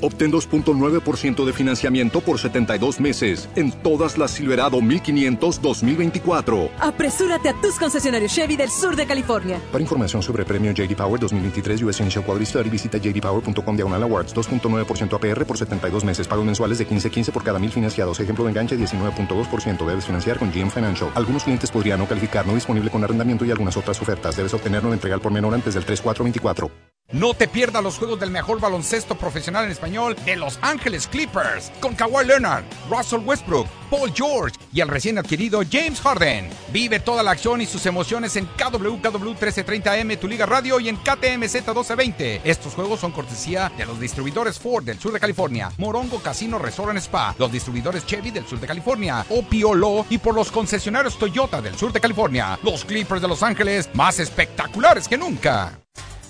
Obtén 2.9% de financiamiento por 72 meses en todas las Silverado 1500 2024. Apresúrate a tus concesionarios Chevy del sur de California. Para información sobre premio JD Power 2023 US Initial Quality Study, visita jdpower.com diagonal awards 2.9% APR por 72 meses. Pagos mensuales de 15.15 por cada mil financiados. Ejemplo de enganche 19.2%. Debes financiar con GM Financial. Algunos clientes podrían no calificar, no disponible con arrendamiento y algunas otras ofertas. Debes obtenerlo en entrega al por menor antes del 3424. No te pierdas los juegos del mejor baloncesto profesional en español de Los Ángeles Clippers con Kawhi Leonard, Russell Westbrook, Paul George y el recién adquirido James Harden. Vive toda la acción y sus emociones en KWKW 1330M, tu liga radio y en KTMZ 1220. Estos juegos son cortesía de los distribuidores Ford del sur de California, Morongo Casino Resort and Spa, los distribuidores Chevy del sur de California, Opiolo y por los concesionarios Toyota del sur de California. Los Clippers de Los Ángeles más espectaculares que nunca.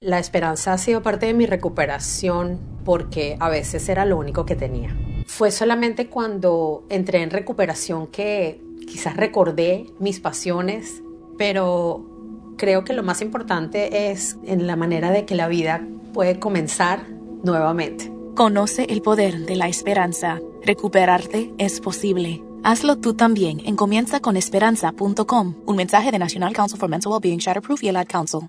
La esperanza ha sido parte de mi recuperación porque a veces era lo único que tenía. Fue solamente cuando entré en recuperación que quizás recordé mis pasiones, pero creo que lo más importante es en la manera de que la vida puede comenzar nuevamente. Conoce el poder de la esperanza. Recuperarte es posible. Hazlo tú también en comienzaconesperanza.com. Un mensaje de National Council for Mental Wellbeing, Shatterproof y el Ad Council.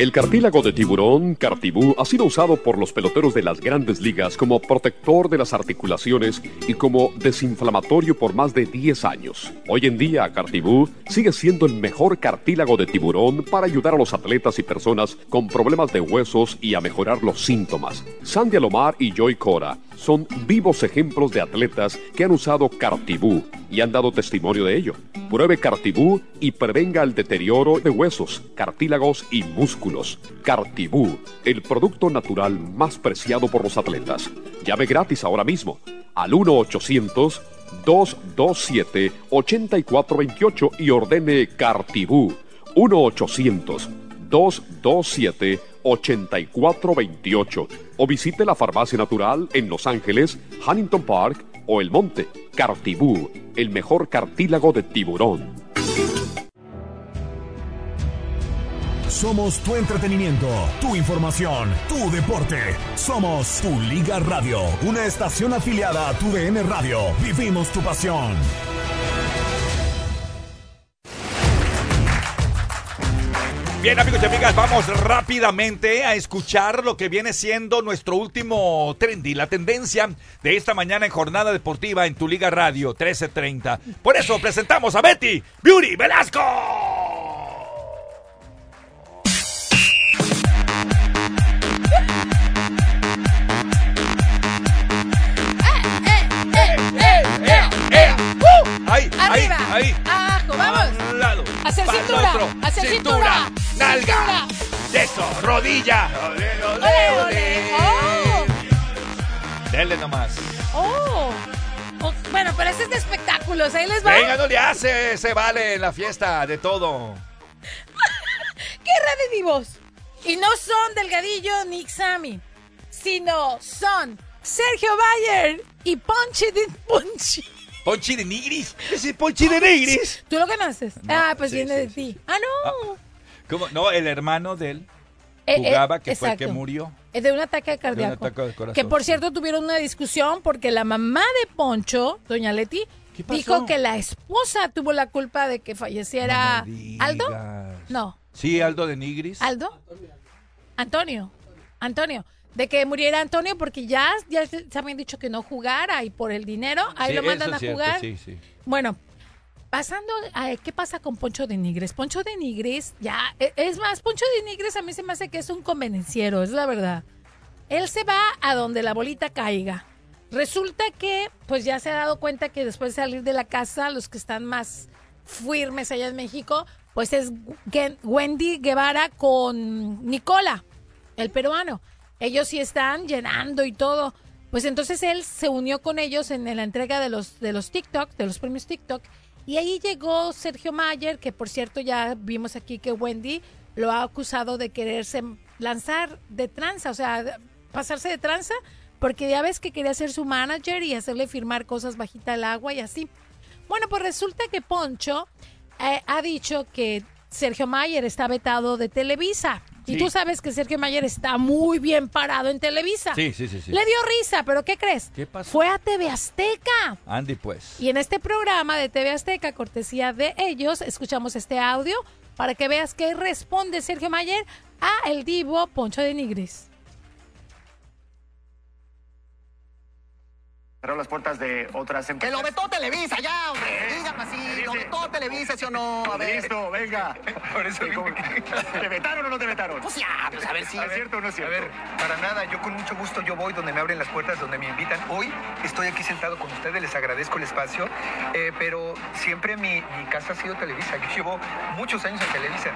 El cartílago de tiburón, Cartibú, ha sido usado por los peloteros de las grandes ligas como protector de las articulaciones y como desinflamatorio por más de 10 años. Hoy en día, Cartibú sigue siendo el mejor cartílago de tiburón para ayudar a los atletas y personas con problemas de huesos y a mejorar los síntomas. Sandy Alomar y Joy Cora son vivos ejemplos de atletas que han usado Cartibú y han dado testimonio de ello. Pruebe Cartibú y prevenga el deterioro de huesos, cartílagos y músculos. Cartibú, el producto natural más preciado por los atletas. Llame gratis ahora mismo al 1-800-227-8428 y ordene Cartibú. 1-800-227-8428. 8428 o visite la Farmacia Natural en Los Ángeles, Huntington Park o El Monte. Cartibú, el mejor cartílago de tiburón. Somos tu entretenimiento, tu información, tu deporte. Somos tu Liga Radio, una estación afiliada a tu DN Radio. Vivimos tu pasión. Bien, amigos y amigas, vamos rápidamente a escuchar lo que viene siendo nuestro último trendy, la tendencia de esta mañana en Jornada Deportiva en tu Liga Radio 1330. Por eso presentamos a Betty Beauty Velasco. Ahí, ahí, Arriba, ahí. abajo, vamos. A un lado. Hacer pa'l cintura, otro. hacer cintura, cintura, nalga, eso, rodilla. Ole, ole, Ole. Oh, Dele nomás. oh. Oh, Bueno, pero este es de espectáculos, ahí les va. Venga, no le hace, se vale en la fiesta de todo. ¡Qué redivivos! Y no son Delgadillo ni Xami, sino son Sergio Bayer y Ponchi de Ponchi. Ponchi de Nigris. Ese Ponchi de Nigris. ¿Tú lo conoces? No, ah, pues sí, viene sí, de ti. Ah, no. ¿Cómo? No, el hermano de él Eh, eh, jugaba, que fue el que murió. Es de un ataque cardíaco. ataque de corazón, que por cierto tuvieron una discusión porque la mamá de Poncho, doña Leti, dijo que la esposa tuvo la culpa de que falleciera Aldo. No, Sí, Aldo de Nigris. Aldo. Antonio. Antonio. De que muriera Antonio porque ya, ya se habían dicho que no jugara y por el dinero ahí Sí, lo mandan a cierto, jugar. Sí, sí. Bueno, pasando a qué pasa con Poncho de Nigres. Poncho de Nigres, ya, e- es más, Poncho de Nigres a mí se me hace que es un convenenciero, es la verdad. Él se va a donde la bolita caiga. Resulta que, pues ya se ha dado cuenta que después de salir de la casa, los que están más firmes allá en México, pues es Wendy Guevara con Nicola, el peruano. Ellos sí están llenando y todo. Pues entonces él se unió con ellos en la entrega de los, de los TikTok, de los premios TikTok. Y ahí llegó Sergio Mayer, que por cierto ya vimos aquí que Wendy lo ha acusado de quererse lanzar de tranza, o sea, pasarse de tranza, porque ya ves que quería ser su manager y hacerle firmar cosas bajita el agua y así. Bueno, pues resulta que Poncho eh, ha dicho que Sergio Mayer está vetado de Televisa. Y Sí. tú sabes que Sergio Mayer está muy bien parado en Televisa. Sí, sí, sí, sí. Le dio risa, pero ¿qué crees? ¿Qué pasó? Fue a TV Azteca. Andy, pues. Y en este programa de TV Azteca, cortesía de ellos, escuchamos este audio para que veas qué responde Sergio Mayer a el divo Poncho de Nigris. Cerró las puertas de otras Que empresas. lo vetó Televisa, ya, hombre. Dígame así, lo vetó Televisa, ¿sí o no? A ver. Listo, venga. ¿Te vetaron o no te vetaron? Pues ya, pues a ver si. ¿Es cierto o no es cierto? A ver, para nada, yo con mucho gusto yo voy donde me abren las puertas, donde me invitan. Hoy estoy aquí sentado con ustedes, les agradezco el espacio, eh, pero siempre mi, mi casa ha sido Televisa. Yo llevo muchos años en Televisa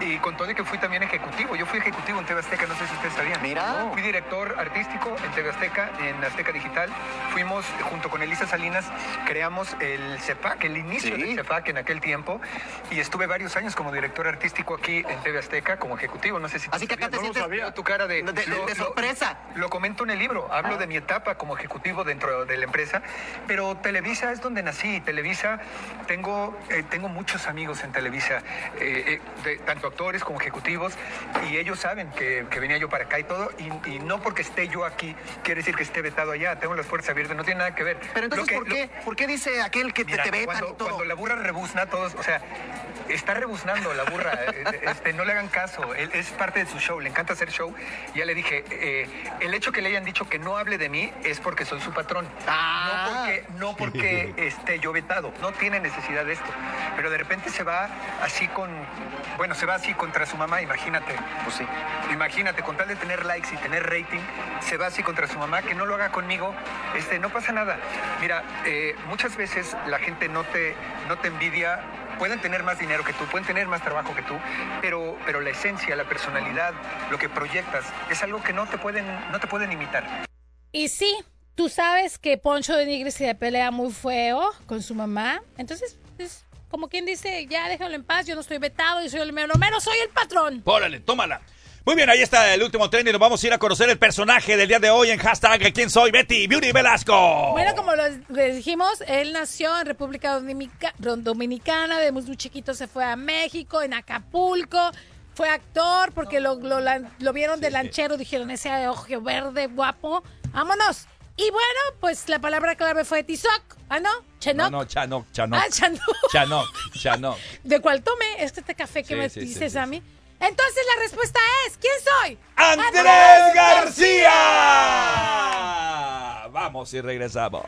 y con todo y que fui también ejecutivo. Yo fui ejecutivo en TV Azteca, no sé si ustedes sabían. Mira. Fui director artístico en TV Azteca, en Azteca Digital. Fuimos, junto con Elisa Salinas, creamos el CEPAC, el inicio Sí. del CEPAC en aquel tiempo y estuve varios años como director artístico aquí en TV Azteca como ejecutivo. No sé si Así que acá te sabías. sientes- tu cara de, de- de- de sorpresa. Lo, comento en el libro, hablo Ah. de mi etapa como ejecutivo dentro de la empresa, pero Televisa es donde nací. Televisa, tengo, eh, tengo muchos amigos en Televisa, eh, eh, tanto actores como ejecutivos, y ellos saben que, que venía yo para acá y todo, y, y no porque esté yo aquí, quiere decir que esté vetado allá, tengo las puertas abiertas, no tiene nada que ver. Pero entonces, que- ¿por, qué, ¿por qué dice aquel que te- Mira, te vetan cuando, y todo? cuando la burra rebuzna, todos, o sea, está rebuznando la burra, eh, este, no le hagan caso, él es parte de su show, le encanta hacer show. Ya le dije, eh, el hecho que le hayan dicho que no hable de mí es porque soy su patrón. Ah. No porque, no porque esté yo vetado, no tiene necesidad de esto. Pero de repente se va así con, bueno, se va así contra su mamá, imagínate. Pues sí. Imagínate, con tal de tener likes y tener rating, se va así contra su mamá, que no lo haga conmigo, este, no pasa nada. Mira, eh, muchas veces la gente no te, no te envidia, pueden tener más dinero que tú, pueden tener más trabajo que tú, pero, pero la esencia, la personalidad, lo que proyectas, es algo que no te pueden, no te pueden imitar. Y sí, tú sabes que Poncho de Nigris se pelea muy feo con su mamá. Entonces, es como quien dice, ya déjalo en paz, yo no estoy vetado, yo soy el mero mero, soy el patrón. Órale, tómala. Muy bien, ahí está el último tren y nos vamos a ir a conocer el personaje del día de hoy en hashtag ¿Quién soy? Betty Beauty Velasco. Bueno, como lo les dijimos, él nació en República Dominica- Dominicana, de muy chiquito se fue a México, en Acapulco, fue actor porque lo, lo lo vieron de lanchero, dijeron ese ojo verde guapo, vámonos. Y bueno, pues la palabra clave fue Tizoc, ¿ah no? Chenoc. No, no, Chanok, Chanok. Ah, Chanok. Chanok, Chanok. ¿De cuál tomé este, este café que Sí, me sí, sí, dices sí, a mí? Entonces la respuesta es, ¿quién soy? ¡Andrés García! Vamos y regresamos.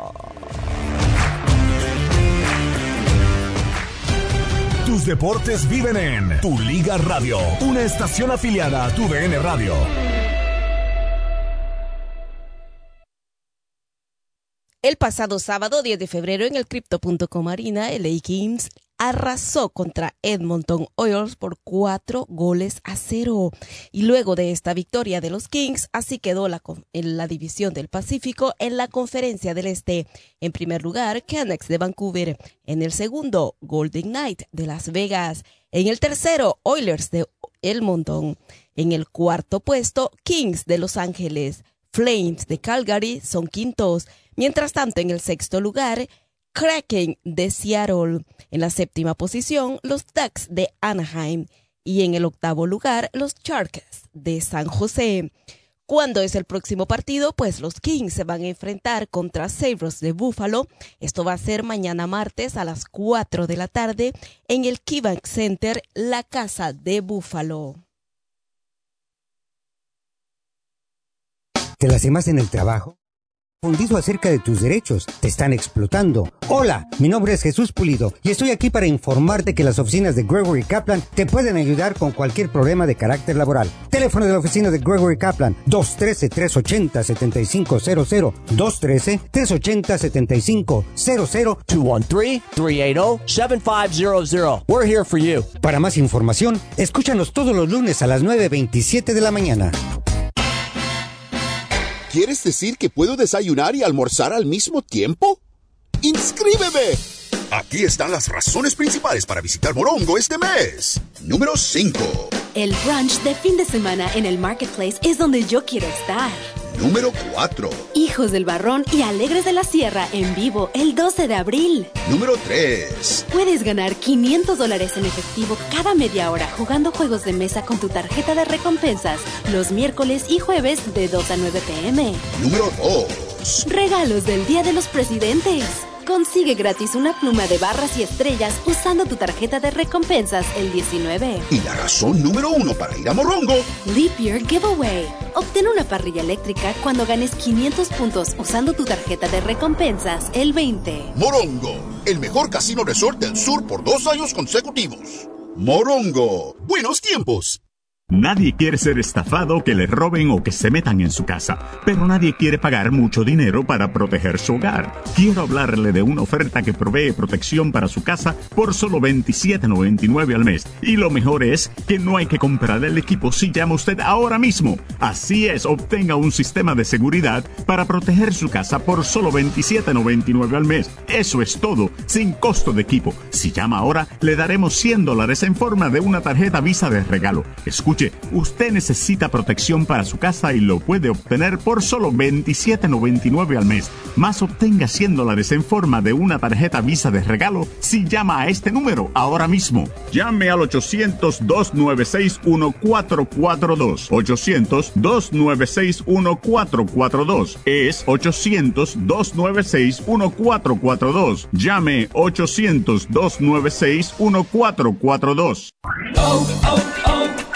Tus deportes viven en Tu Liga Radio, una estación afiliada a Tu DN Radio. El pasado sábado 10 de febrero en el Crypto.com Arena, LA Kings arrasó contra Edmonton Oilers por cuatro goles a cero. Y luego de esta victoria de los Kings, así quedó la, en la división del Pacífico en la conferencia del Este. En primer lugar, Canucks de Vancouver. En el segundo, Golden Knight de Las Vegas. En el tercero, Oilers de Edmonton. En el cuarto puesto, Kings de Los Ángeles. Flames de Calgary son quintos. Mientras tanto, en el sexto lugar, Kraken de Seattle. En la séptima posición, los Ducks de Anaheim. Y en el octavo lugar, los Sharks de San José. ¿Cuándo es el próximo partido? Pues los Kings se van a enfrentar contra Sabres de Buffalo. Esto va a ser mañana martes a las 4 de la tarde en el KeyBank Center, la casa de Buffalo. ¿Te lastimas en el trabajo? Fundido acerca de tus derechos, te están explotando. Hola, mi nombre es Jesús Pulido y estoy aquí para informarte que las oficinas de Gregory Kaplan te pueden ayudar con cualquier problema de carácter laboral. Teléfono de la oficina de Gregory Kaplan 213-380-7500 213-380-7500 213-380-7500. We're here for you. Para más información, escúchanos todos los lunes a las 9.27 de la mañana. ¿Quieres decir que puedo desayunar y almorzar al mismo tiempo? ¡Inscríbeme! Aquí están las razones principales para visitar Morongo este mes. Número 5. El brunch de fin de semana en el Marketplace es donde yo quiero estar. Número 4. Hijos del Barrón y Alegres de la Sierra en vivo el 12 de abril. Número 3. Puedes ganar 500 dólares en efectivo cada media hora jugando juegos de mesa con tu tarjeta de recompensas los miércoles y jueves de 2 a 9 pm. Número 2. Regalos del Día de los Presidentes. Consigue gratis una pluma de barras y estrellas usando tu tarjeta de recompensas el 19. Y la razón número 1 para ir a Morongo. Leap Year Giveaway. Obtén una parrilla eléctrica cuando ganes 500 puntos usando tu tarjeta de recompensas el 20. Morongo, el mejor casino resort del sur por dos años consecutivos. Morongo, buenos tiempos. Nadie quiere ser estafado, que le roben o que se metan en su casa, pero nadie quiere pagar mucho dinero para proteger su hogar. Quiero hablarle de una oferta que provee protección para su casa por solo $27.99 al mes. Y lo mejor es que no hay que comprar el equipo si llama usted ahora mismo. Así es, obtenga un sistema de seguridad para proteger su casa por solo $27.99 al mes. Eso es todo, sin costo de equipo. Si llama ahora, le daremos 100 dólares en forma de una tarjeta Visa de regalo. Escuche, usted necesita protección para su casa y lo puede obtener por solo $27.99 al mes. Más obtenga 100 dólares en forma de una tarjeta Visa de regalo si llama a este número ahora mismo. Llame al 800-296-1442. 800-296-1442. Es 800-296-1442. Llame 800-296-1442.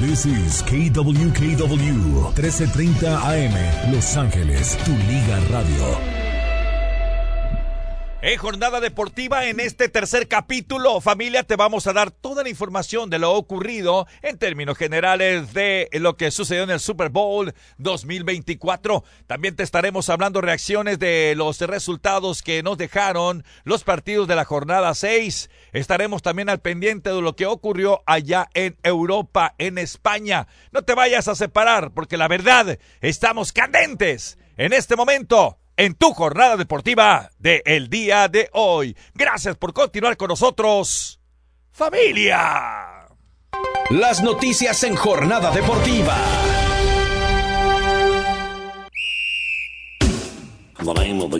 This is KWKW 1330 AM Los Ángeles, tu liga radio. En jornada deportiva, en este tercer capítulo, familia, te vamos a dar toda la información de lo ocurrido en términos generales de lo que sucedió en el Super Bowl 2024. También te estaremos hablando reacciones de los resultados que nos dejaron los partidos de la jornada 6. Estaremos también al pendiente de lo que ocurrió allá en Europa, en España. No te vayas a separar, porque la verdad, estamos candentes en este momento en tu jornada deportiva de el día de hoy. Gracias por continuar con nosotros, familia. Las noticias en jornada deportiva.